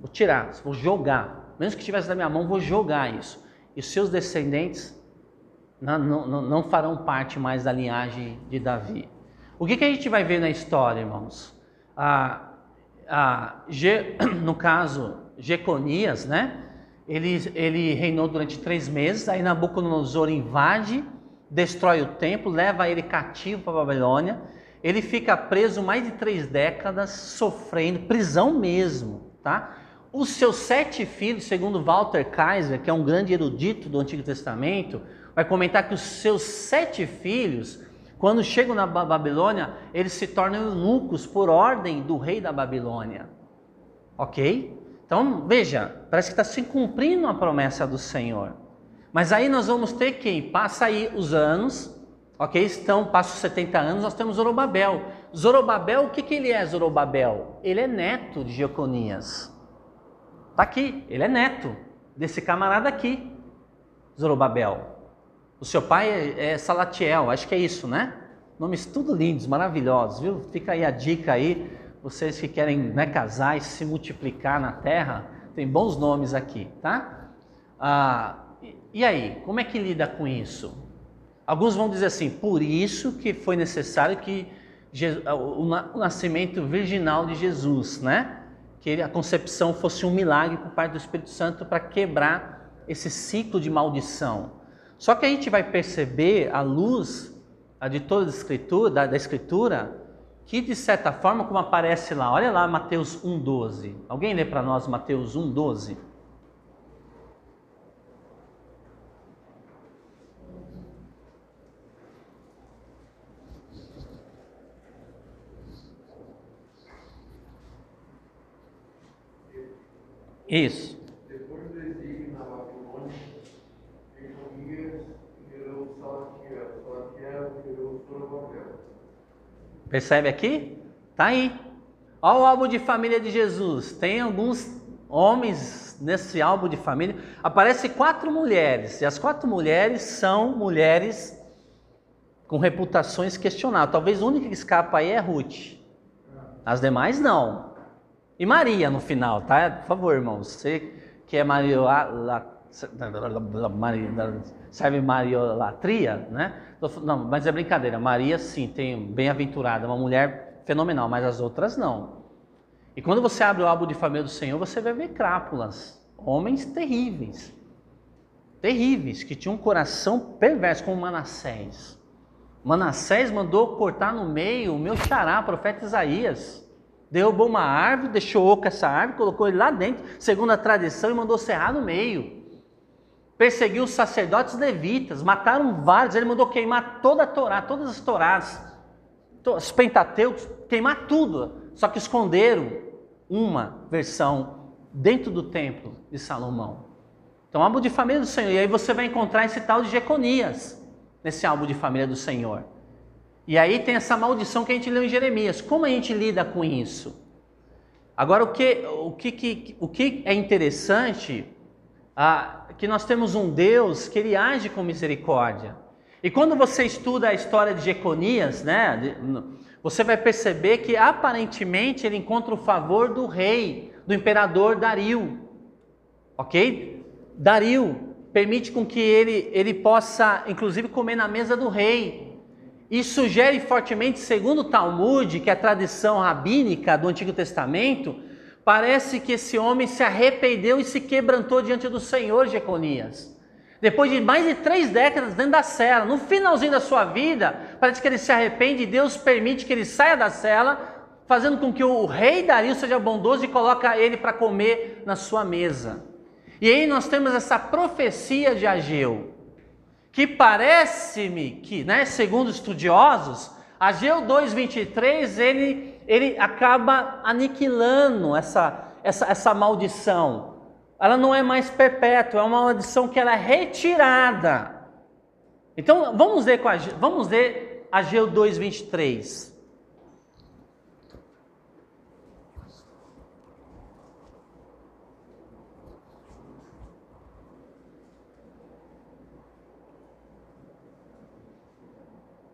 Vou tirar, vou jogar. Mesmo que estivesse na minha mão, vou jogar isso. E seus descendentes não, não, não farão parte mais da linhagem de Davi. O que, que a gente vai ver na história, irmãos? Ah, ah, Ge, no caso, Jeconias, né? Ele, ele reinou durante três meses, aí Nabucodonosor invade, destrói o templo, leva ele cativo para a Babilônia. Ele fica preso mais de três décadas, sofrendo, prisão mesmo, tá? Os seus sete filhos, segundo Walter Kaiser, que é um grande erudito do Antigo Testamento, vai comentar que os seus sete filhos, quando chegam na Babilônia, eles se tornam eunucos por ordem do rei da Babilônia. Ok? Então, veja, parece que está se cumprindo a promessa do Senhor. Mas aí nós vamos ter quem? Passa aí os anos, ok? Estão, passa os 70 anos, nós temos Zorobabel. Zorobabel, o que, que ele é, Zorobabel? Ele é neto de Jeconias. Está aqui, ele é neto desse camarada aqui, Zorobabel. O seu pai é, é Salatiel, acho que é isso, né? Nomes tudo lindos, maravilhosos, viu? Fica aí a dica aí, vocês que querem né, casar e se multiplicar na terra, tem bons nomes aqui, tá? Ah, e aí, como é que lida com isso? Alguns vão dizer assim, por isso que foi necessário que o nascimento virginal de Jesus, né? Que a concepção fosse um milagre por parte do Espírito Santo para quebrar esse ciclo de maldição. Só que a gente vai perceber a luz de toda a escritura, da, da escritura, que de certa forma, como aparece lá, olha lá Mateus 1,12. Alguém lê para nós Mateus 1,12? Isso. Percebe aqui? Tá aí. Olha o álbum de família de Jesus. Tem alguns homens nesse álbum de família. Aparece quatro mulheres. E as quatro mulheres são mulheres com reputações questionáveis. Talvez a única que escapa aí é Ruth. As demais não. E Maria no final, tá? Por favor, irmãos. Você que é Maria, serve Mariolatria, né? Não, mas é brincadeira. Maria, sim, tem bem-aventurada, uma mulher fenomenal, mas as outras não. E quando você abre o álbum de família do Senhor, você vai ver crápulas, homens terríveis, terríveis, que tinham um coração perverso, como Manassés. Manassés mandou cortar no meio o meu xará, profeta Isaías. Derrubou uma árvore, deixou oca essa árvore, colocou ele lá dentro, segundo a tradição, e mandou serrar no meio. Perseguiu os sacerdotes levitas, mataram vários, ele mandou queimar toda a Torá, todas as Torás, os Pentateucos, queimar tudo. Só que esconderam uma versão dentro do templo de Salomão. Então, álbum de família do Senhor. E aí você vai encontrar esse tal de Jeconias nesse álbum de família do Senhor. E aí tem essa maldição que a gente leu em Jeremias. Como a gente lida com isso? Agora, o que, o que, o que é interessante ah, que nós temos um Deus que ele age com misericórdia. E quando você estuda a história de Jeconias, né, você vai perceber que aparentemente ele encontra o favor do rei, do imperador Dario. Ok? Dario permite com que ele, ele possa, inclusive, comer na mesa do rei. E sugere fortemente, segundo o Talmud, que é a tradição rabínica do Antigo Testamento, parece que esse homem se arrependeu e se quebrantou diante do Senhor, Jeconias. Depois de mais de três décadas dentro da cela, no finalzinho da sua vida, parece que ele se arrepende e Deus permite que ele saia da cela, fazendo com que o rei Dario seja bondoso e coloca ele para comer na sua mesa. E aí nós temos essa profecia de Ageu, que parece-me que, né, segundo estudiosos, Ageu 2:23 ele ele acaba aniquilando essa essa, essa maldição. Ela não é mais perpétua, é uma maldição que ela é retirada. Então vamos ler com a, vamos ler Ageu 2:23.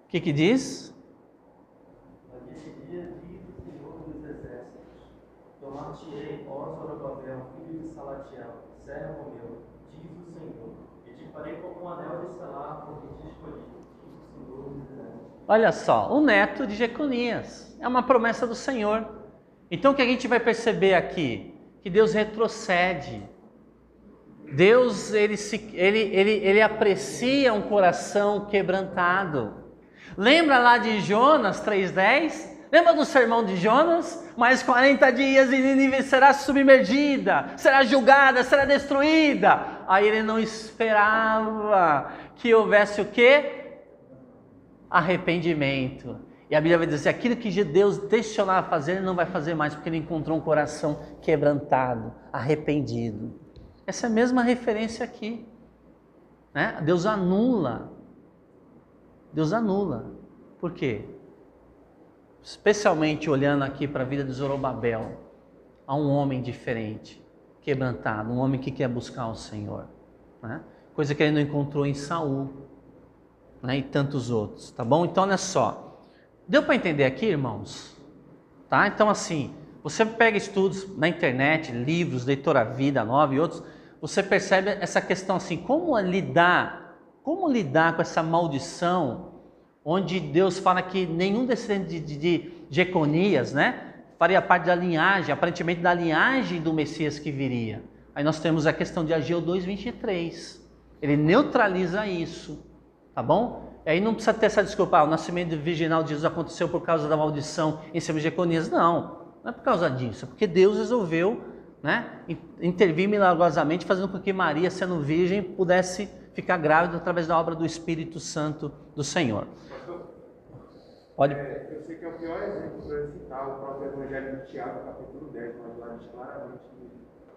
O que, que diz? Naquele dia, diz o Senhor dos Exércitos: Tomar-te-ei, ó Zorobabel, filho de Salatiel, servo meu, diz o Senhor, e te farei como um anel de selar, porque te escolhi. Olha só, o neto de Jeconias. É uma promessa do Senhor. Então o que a gente vai perceber aqui? Que Deus retrocede. Deus ele, se, ele, ele, ele aprecia um coração quebrantado. Lembra lá de Jonas 3,10? Lembra do sermão de Jonas? Mais 40 dias e Nínive será submergida, será julgada, será destruída. Aí ele não esperava que houvesse o quê? Arrependimento. E a Bíblia vai dizer: aquilo que Deus deixou fazer, ele não vai fazer mais, porque ele encontrou um coração quebrantado, arrependido. Essa é a mesma referência aqui. Né? Deus anula Deus anula. Por quê? Especialmente olhando aqui para a vida de Zorobabel, há um homem diferente, quebrantado, um homem que quer buscar o Senhor, né? coisa que ele não encontrou em Saul né? e tantos outros, tá bom? Então olha só, deu para entender aqui, irmãos? Tá? Então assim, você pega estudos na internet, livros, Leitora Vida Nova e outros, você percebe essa questão assim, como lidar como lidar com essa maldição, onde Deus fala que nenhum descendente de, de, de né, faria parte da linhagem, aparentemente da linhagem do Messias que viria. Aí nós temos a questão de Ageu 2:23. Ele neutraliza isso, tá bom? E aí não precisa ter essa desculpa, ah, o nascimento virginal de Jesus aconteceu por causa da maldição em cima de Jeconias. Não, não é por causa disso, é porque Deus resolveu né, intervir milagrosamente, fazendo com que Maria, sendo virgem, pudesse ficar grávida através da obra do Espírito Santo do Senhor. Pode. É, eu sei que é o pior exemplo para citar o próprio Evangelho de Tiago, capítulo 10, mas lá diz claramente que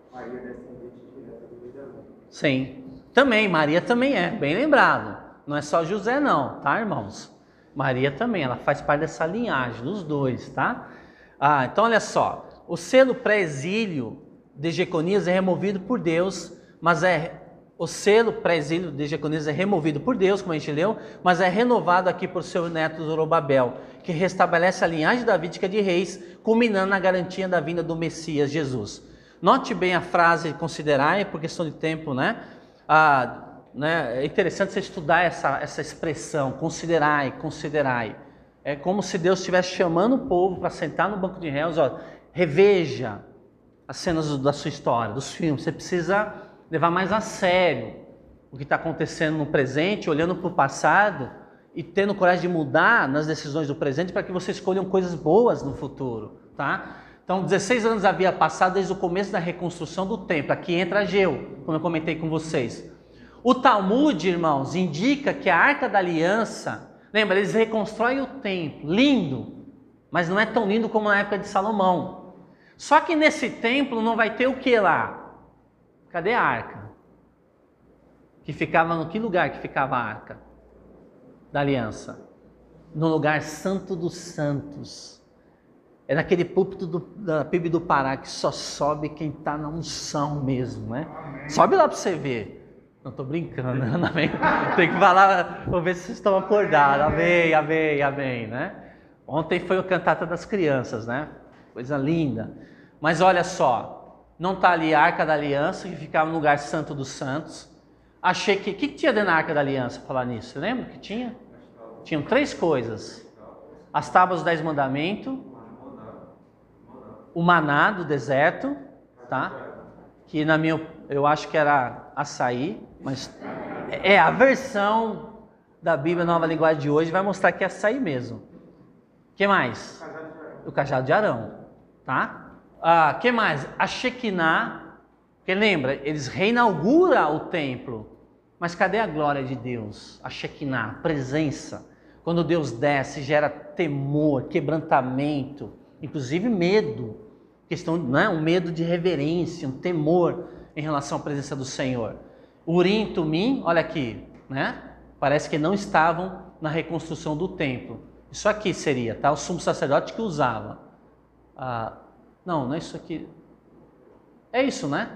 Maria é descendente direta do Deus. Sim, também, Maria também é, bem lembrado. Não é só José, não, tá, irmãos? Maria também, ela faz parte dessa linhagem, dos dois, tá? Ah, então olha só, o selo pré-exílio de Jeconias é removido por Deus, mas é o selo pré-exílio de Jeconias é removido por Deus, como a gente leu, mas é renovado aqui por seu neto Zorobabel, que restabelece a linhagem davídica de reis, culminando na garantia da vinda do Messias Jesus. Note bem a frase considerai, por questão de tempo, né? Ah, né? É interessante você estudar essa, essa expressão, considerai, considerai. É como se Deus estivesse chamando o povo para sentar no banco de réus, ó, reveja as cenas da sua história, dos filmes. Você precisa levar mais a sério o que está acontecendo no presente, olhando para o passado e tendo coragem de mudar nas decisões do presente para que você escolham coisas boas no futuro, tá? Então, 16 anos havia passado desde o começo da reconstrução do templo. Aqui entra Ageu, como eu comentei com vocês. O Talmud, irmãos, indica que a Arca da Aliança, lembra, eles reconstroem o templo, lindo, mas não é tão lindo como na época de Salomão. Só que nesse templo não vai ter o que lá? Cadê a arca? Que ficava no que lugar que ficava a arca da aliança? No lugar santo dos santos. É naquele púlpito do, da PIB do Pará que só sobe quem está na unção mesmo, né? Amém. Sobe lá para você ver. Não estou brincando, né? Tem que falar, vou ver se vocês estão acordados. Amém, amém, amém, né? Ontem foi o cantata das crianças, né? Coisa linda. Mas olha só, não está ali a Arca da Aliança, que ficava no lugar santo dos santos. Achei que. O que, que tinha dentro da Arca da Aliança falar nisso? Você lembra que tinha? Tinham três coisas: as tábuas dos Dez Mandamentos, o maná do deserto, tá? Que na minha eu acho que era açaí, mas é a versão da Bíblia Nova Linguagem de hoje vai mostrar que é açaí mesmo. Que mais? O cajado de Arão, tá? Ah, que mais? A Shekinah, que lembra, eles reinauguram o templo. Mas cadê a glória de Deus? A Shekinah, a presença. Quando Deus desce, gera temor, quebrantamento, inclusive medo questão, né, um medo de reverência, um temor em relação à presença do Senhor. Urim Tumim, olha aqui, né? Parece que não estavam na reconstrução do templo. Isso aqui seria, tá? O sumo sacerdote que usava. Ah, não, não é isso aqui. É isso, né?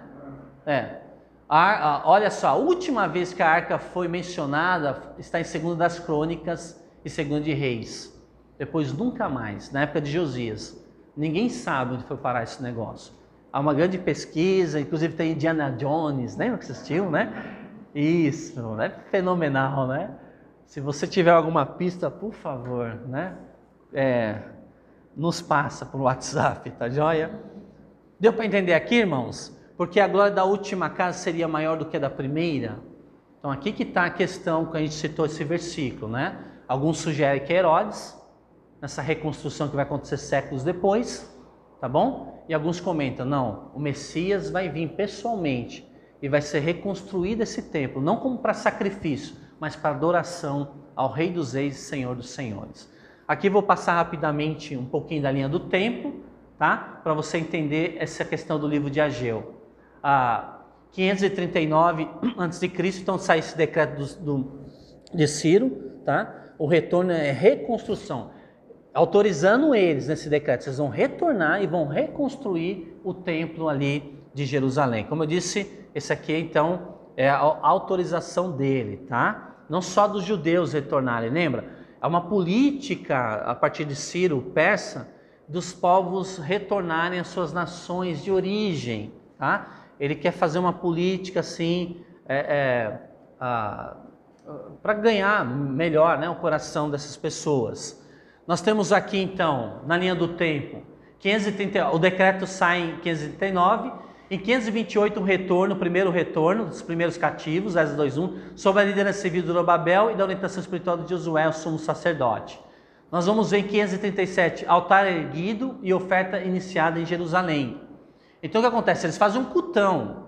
É. A, a, olha só, a última vez que a arca foi mencionada está em 2 das Crônicas e 2 de Reis. Depois nunca mais, na época de Josias. Ninguém sabe onde foi parar esse negócio. Há uma grande pesquisa, inclusive tem Indiana Jones, lembra que assistiu, né? Isso, é fenomenal, né? Se você tiver alguma pista, por favor, né? É, nos passa por WhatsApp, tá joia? Deu para entender aqui, irmãos? Porque a glória da última casa seria maior do que a da primeira. Então aqui que está a questão que a gente citou esse versículo, né? Alguns sugerem que é Herodes, nessa reconstrução que vai acontecer séculos depois, tá bom? E alguns comentam, não, o Messias vai vir pessoalmente e vai ser reconstruído esse templo, não como para sacrifício, mas para adoração ao Rei dos Reis e Senhor dos Senhores. Aqui vou passar rapidamente um pouquinho da linha do tempo, tá? Para você entender essa questão do livro de Ageu. Ah, 539 a.C., então sai esse decreto do, do, de Ciro, tá? O retorno é reconstrução autorizando eles nesse decreto, vocês vão retornar e vão reconstruir o templo ali de Jerusalém. Como eu disse, esse aqui então é a autorização dele, tá? Não só dos judeus retornarem, lembra? É uma política a partir de Ciro, persa, dos povos retornarem às suas nações de origem, tá? Ele quer fazer uma política assim, é, é, para ganhar melhor né, o coração dessas pessoas. Nós temos aqui então, na linha do tempo, 530, o decreto sai em 539, em 528 um retorno, o primeiro retorno dos primeiros cativos, Esdras 2.1, sob a liderança civil do Zorobabel e da orientação espiritual de Josué, o sumo sacerdote. Nós vamos ver em 537, altar erguido e oferta iniciada em Jerusalém. Então o que acontece? Eles fazem um cutão,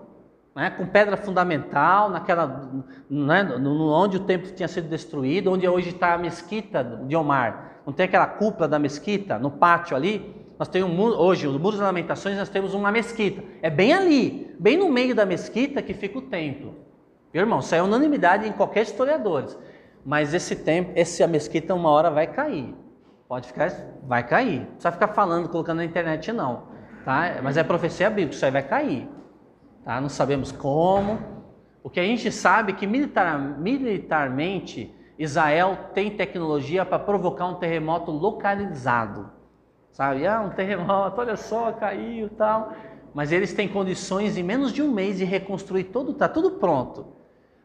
né, com pedra fundamental, naquela, né, onde o templo tinha sido destruído, onde hoje está a mesquita de Omar não tem aquela cúpula da mesquita no pátio ali? Nós temos hoje, os muros das lamentações, nós temos uma mesquita. É bem ali, bem no meio da mesquita que fica o templo. Meu irmão, isso é unanimidade em qualquer historiador. Mas esse templo, essa mesquita uma hora vai cair. Pode ficar, vai cair. Não precisa ficar falando, colocando na internet não, tá? Mas é profecia bíblica, isso aí vai cair. Tá? Não sabemos como. O que a gente sabe é que militar, militarmente Israel tem tecnologia para provocar um terremoto localizado. Sabe? Ah, um terremoto, olha só, caiu tal. Mas eles têm condições em menos de um mês de reconstruir todo, está tudo pronto.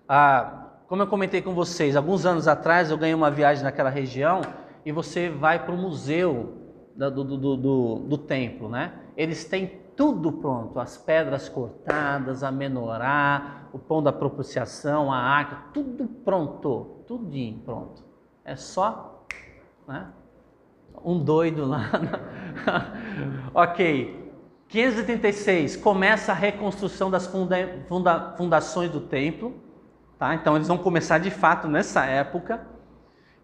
Ah, como eu comentei com vocês, alguns anos atrás eu ganhei uma viagem naquela região e você vai para o museu do, do, do, do, do templo, né? Eles têm tudo pronto, as pedras cortadas, a menorá, o pão da propiciação, a arca, tudo pronto, tudinho pronto. É só, né? Um doido lá. ok. 536 começa a reconstrução das funda, funda, fundações do templo, tá? Então eles vão começar de fato nessa época.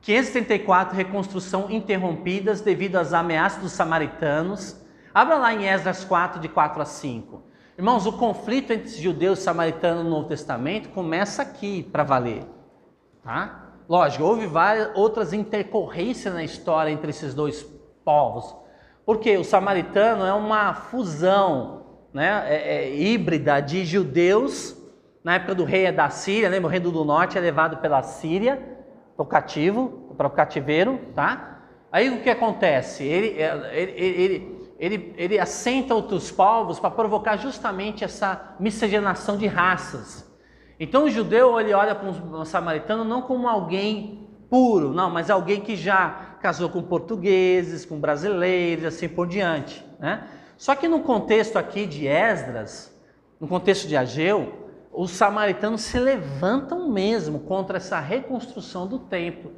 534 reconstrução interrompidas devido às ameaças dos samaritanos. Abra lá em Esdras 4 de 4 a 5. Irmãos, o conflito entre judeus e samaritanos no Novo Testamento começa aqui para valer, tá? Lógico, houve várias outras intercorrências na história entre esses dois povos. Porque o samaritano é uma fusão né, é, é, híbrida de judeus, na época do rei da Síria, lembra? O reino do norte é levado pela Síria para o cativo, para o cativeiro, tá? Aí o que acontece? Ele, ele, ele, ele, ele assenta outros povos para provocar justamente essa miscigenação de raças. Então o judeu ele olha para um samaritano não como alguém puro, não, mas alguém que já casou com portugueses, com brasileiros, assim por diante. Né? Só que no contexto aqui de Esdras, no contexto de Ageu, os samaritanos se levantam mesmo contra essa reconstrução do templo.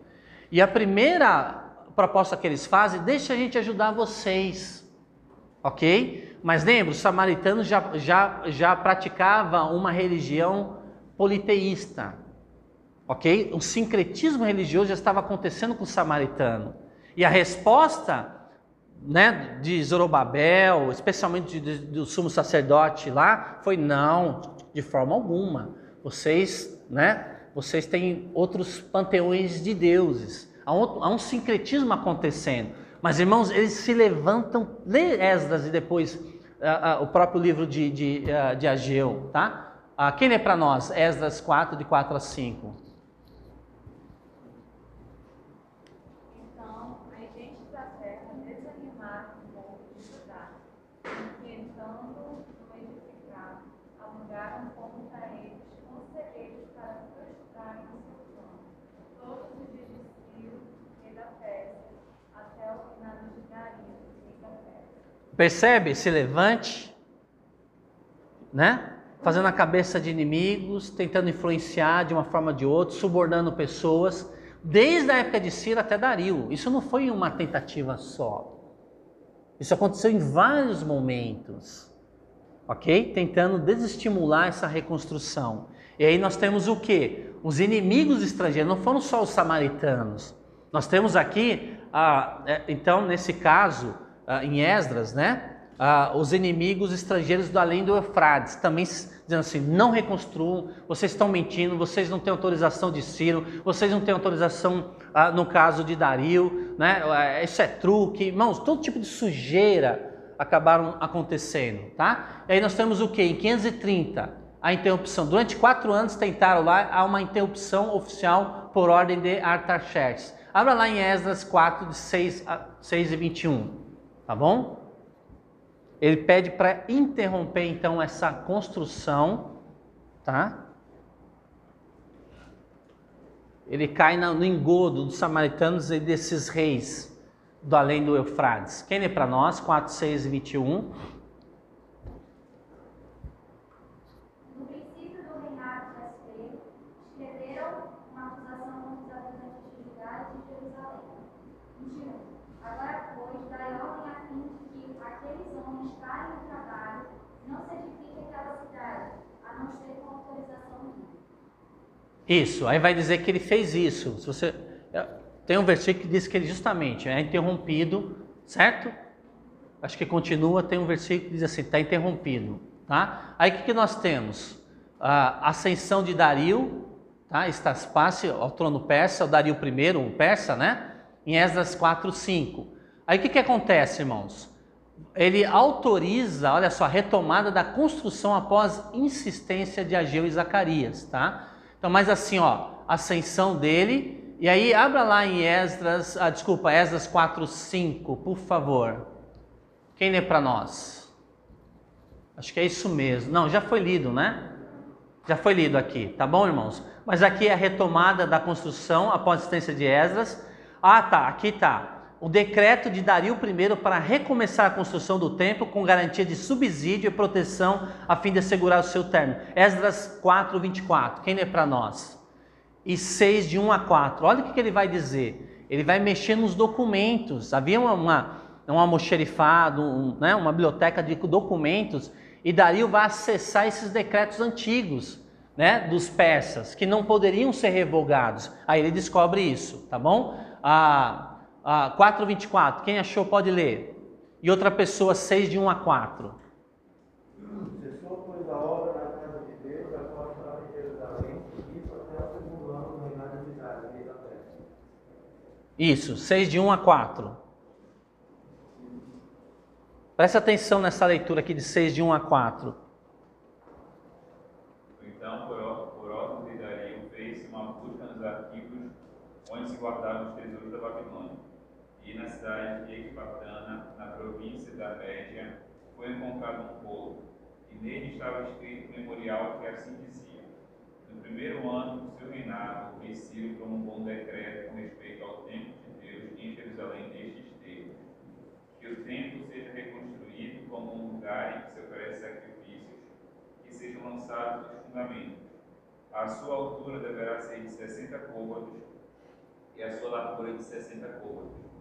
E a primeira proposta que eles fazem, deixa a gente ajudar vocês, ok? Mas lembra, os samaritanos já, já, já praticavam uma religião politeísta. Ok? O sincretismo religioso já estava acontecendo com o samaritano. E a resposta né, de Zorobabel, especialmente do sumo sacerdote lá, foi não, de forma alguma. Vocês, né, vocês têm outros panteões de deuses. Há um, há um sincretismo acontecendo. Mas, irmãos, eles se levantam, lê Esdras e depois uh, uh, o próprio livro de, de, uh, de Ageu, tá? Ah, quem lê para nós? Esdras 4, de 4 a 5. Então, a gente da terra o povo de Judá, que entrando no edificar, alugaram contra eles conselheiros para o seu plano, todos os dias de Ciro, rei da até o final de rei da. Percebe? Se levante, né? Fazendo a cabeça de inimigos, tentando influenciar de uma forma ou de outra, subornando pessoas, desde a época de Ciro até Dario. Isso não foi uma tentativa só. Isso aconteceu em vários momentos, ok? Tentando desestimular essa reconstrução. E aí nós temos o que? Os inimigos estrangeiros, não foram só os samaritanos. Nós temos aqui, ah, então, nesse caso, ah, em Esdras, né? Ah, os inimigos estrangeiros do além do Eufrates, também dizendo assim: não reconstruam, vocês estão mentindo, vocês não têm autorização de Ciro, vocês não têm autorização ah, no caso de Dario, né? Ah, isso é truque, irmãos, todo tipo de sujeira acabaram acontecendo, tá? E aí nós temos o que? Em 530, a interrupção. Durante quatro anos tentaram lá, há uma interrupção oficial por ordem de Artaxerxes. Abra lá em Esdras 4, de 6, a 6 e 21, tá bom? Ele pede para interromper então essa construção, tá? Ele cai no engodo dos samaritanos e desses reis do além do Eufrates. Quem lê para nós? 4, 6 e 21. Isso, aí vai dizer que ele fez isso. Se você é, tem um versículo que diz que ele justamente é interrompido, certo? Acho que continua, tem um versículo que diz assim, está interrompido, tá? Aí o que, que nós temos? A ascensão de Dario, tá? Estaspace ao trono persa, o Dario I, o persa, né? Em Esdras 4, 5. Aí o que, que acontece, irmãos? Ele autoriza, olha só, a retomada da construção após insistência de Ageu e Zacarias, tá? Então, mas assim, ó, ascensão dele. E aí, abra lá em Esdras, ah, desculpa, Esdras 4, 5, por favor. Quem lê para nós? Acho que é isso mesmo. Não, já foi lido, né? Já foi lido aqui, tá bom, irmãos? Mas aqui é a retomada da construção após a assistência de Esdras. Ah, tá, aqui tá o decreto de Dario I para recomeçar a construção do templo com garantia de subsídio e proteção a fim de assegurar o seu término. Esdras 4, 24. Quem lê para nós? E 6 de 1 a 4. Olha o que ele vai dizer. ele vai mexer nos documentos. Havia uma, uma, um almoxerifado, um, né, uma biblioteca de documentos, e Dario vai acessar esses decretos antigos né, dos persas, que não poderiam ser revogados. Aí ele descobre isso, tá bom? A, a 424, quem achou pode ler. E outra pessoa, 6 de 1 a 4. Cessou, pois, a obra na casa de Deus, a qual estava em Jerusalém, e isso até o segundo ano do reinado de Dário, rei da Pérsia. Isso, 6 de 1 a 4. Presta atenção nessa leitura aqui de 6 de 1 a 4. Então, por, or- por ordem de Dario, fez uma busca nos arquivos onde se guardavam os. Na cidade de Ecbatana, na província da Média, foi encontrado um rolo, e nele estava escrito um memorial que assim dizia: No primeiro ano do seu reinado, o rei Ciro promulgou um decreto com respeito ao templo de Deus em Jerusalém nestes termos: que o templo seja reconstruído como um lugar em que se oferece sacrifícios que sejam lançados os fundamentos. A sua altura deverá ser de 60 côvados e a sua largura de 60 côvados,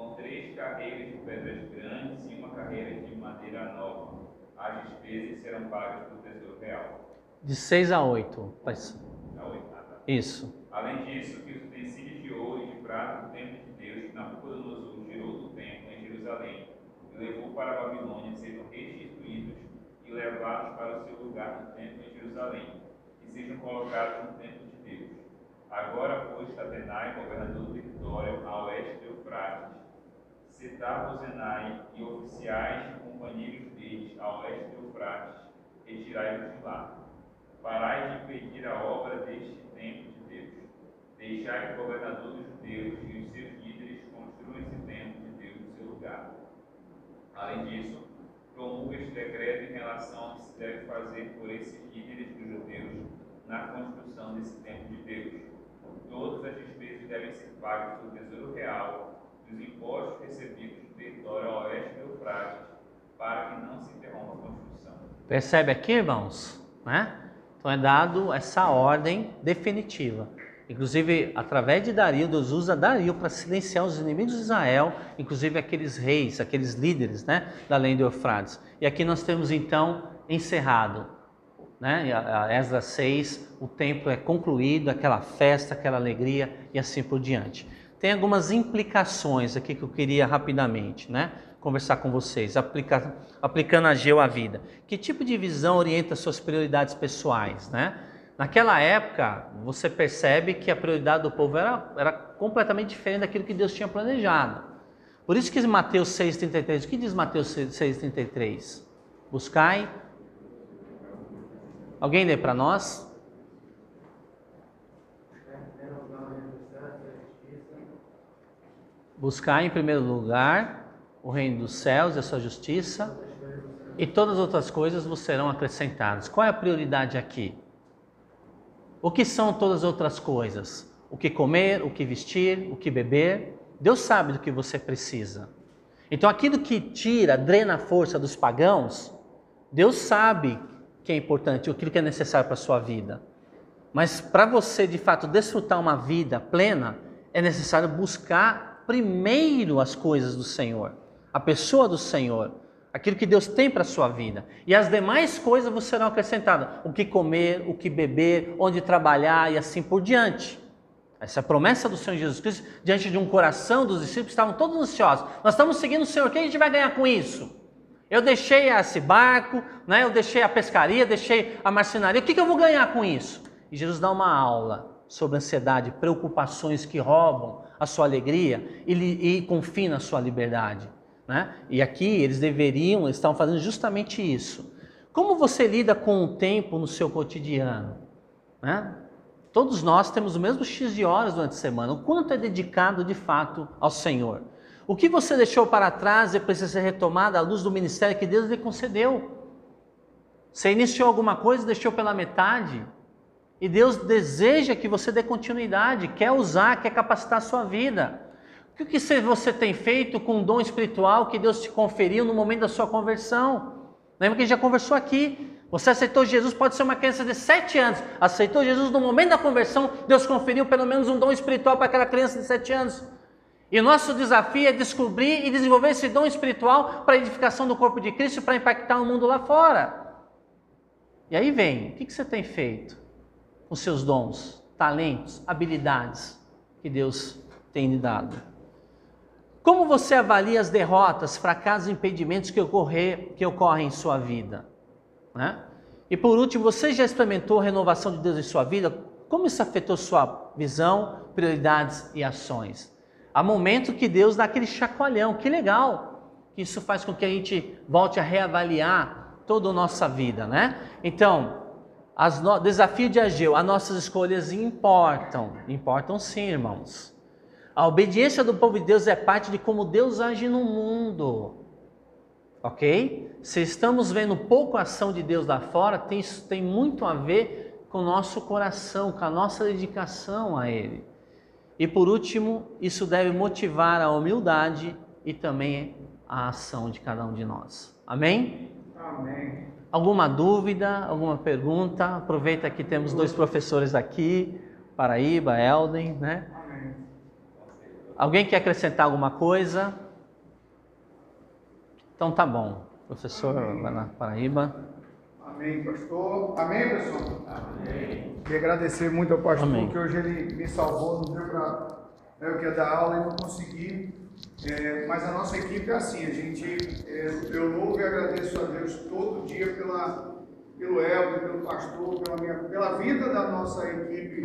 com três carreiras de pedras grandes e uma carreira de madeira nova. As despesas serão pagas do Tesouro Real. De 6 a 8. Mas- A oitava. Isso. Além disso, que os utensílios de ouro e de prata do templo de Deus que Nabucodonosor tirou do templo em Jerusalém e levou para a Babilônia sejam restituídos e levados para o seu lugar no templo em Jerusalém e sejam colocados no templo de Deus. Agora, pois, Tatenai, governador do território a oeste do Eufrates, Setar-Bozenai e oficiais e companheiros deles a oeste do Eufrates, retirai-vos de lá. Parai de impedir a obra deste templo de Deus. Deixai que o governador dos judeus e os seus líderes construam esse templo de Deus no seu lugar. Além disso, promulga este decreto em relação ao que se deve fazer por esses líderes dos judeus na construção desse templo de Deus. Todas as despesas devem ser pagas do Tesouro Real, dos impostos recebidos do território a oeste do Eufrates, para que não se interrompa a construção. Percebe aqui, irmãos? Né? Então é dado essa ordem definitiva. Inclusive, através de Dario, Deus usa Dario para silenciar os inimigos de Israel, inclusive aqueles reis, aqueles líderes né, da lei do Eufrates. E aqui nós temos então encerrado. Né? A Esdras 6, o templo é concluído, aquela festa, aquela alegria e assim por diante. Tem algumas implicações aqui que eu queria rapidamente né, conversar com vocês, aplica, aplicando a Geu à vida. Que tipo de visão orienta suas prioridades pessoais? Né? Naquela época, você percebe que a prioridade do povo era, era completamente diferente daquilo que Deus tinha planejado. Por isso que Mateus 6,33, o que diz Mateus 6,33? Buscai. Alguém lê para nós? Primeiro lugar, o reino dos céus e a justiça, Buscar em primeiro lugar o reino dos céus e a sua justiça, e todas as outras coisas vos serão acrescentadas. Qual é a prioridade aqui? O que são todas as outras coisas? O que comer, o que vestir, o que beber? Deus sabe do que você precisa. Então, aquilo que tira, drena a força dos pagãos, Deus sabe que é importante, aquilo que é necessário para a sua vida. Mas para você de fato desfrutar uma vida plena, é necessário buscar primeiro as coisas do Senhor, a pessoa do Senhor, aquilo que Deus tem para a sua vida. E as demais coisas vos serão acrescentadas: o que comer, o que beber, onde trabalhar e assim por diante. Essa é promessa do Senhor Jesus Cristo diante de um coração dos discípulos estavam todos ansiosos. Nós estamos seguindo o Senhor, o que a gente vai ganhar com isso? Eu deixei esse barco, né? eu deixei a pescaria, deixei a marcenaria, o que, que eu vou ganhar com isso? E Jesus dá uma aula sobre ansiedade, preocupações que roubam a sua alegria e, e confina a sua liberdade. Né? E aqui eles deveriam, eles estavam fazendo justamente isso. Como você lida com o tempo no seu cotidiano? Né? Todos nós temos o mesmo X de horas durante a semana. O quanto é dedicado de fato ao Senhor? O que você deixou para trás e precisa ser retomado à luz do ministério que Deus lhe concedeu? Você iniciou alguma coisa e deixou pela metade? E Deus deseja que você dê continuidade, quer usar, quer capacitar a sua vida. O que você tem feito com o dom espiritual que Deus te conferiu no momento da sua conversão? Lembra que a gente já conversou aqui? Você aceitou Jesus, pode ser uma criança de 7 anos. Aceitou Jesus no momento da conversão, Deus conferiu pelo menos um dom espiritual para aquela criança de 7 anos. E nosso desafio é descobrir e desenvolver esse dom espiritual para a edificação do corpo de Cristo, para impactar o mundo lá fora. E aí vem, o que você tem feito com seus dons, talentos, habilidades que Deus tem lhe dado? Como você avalia as derrotas, fracassos e impedimentos que, ocorrer, que ocorrem em sua vida? Né? E por último, você já experimentou a renovação de Deus em sua vida? Como isso afetou sua visão, prioridades e ações? Há momentos que Deus dá aquele chacoalhão, que legal, isso faz com que a gente volte a reavaliar toda a nossa vida, né? Então, as no... desafio de Ageu, as nossas escolhas importam, importam sim, irmãos. A obediência do povo de Deus é parte de como Deus age no mundo. Ok? Se estamos vendo pouco ação de Deus lá fora, tem, tem muito a ver com o nosso coração, com a nossa dedicação a Ele. E por último, isso deve motivar a humildade e também a ação de cada um de nós. Amém? Amém. Alguma dúvida, alguma pergunta? Aproveita que temos dois professores aqui, Paraíba, Elden, né? Amém. Alguém quer acrescentar alguma coisa? Então tá bom. Professor, lá, Paraíba. Amém, pastor. Amém, pessoal? Amém. Queria agradecer muito ao pastor, Amém. que hoje ele me salvou, não deu para. Eu queria dar aula e não consegui. É, mas a nossa equipe é assim, a gente, é, eu louvo e agradeço a Deus todo dia pela, pelo Elber, pelo pastor, pela, minha, pela vida da nossa equipe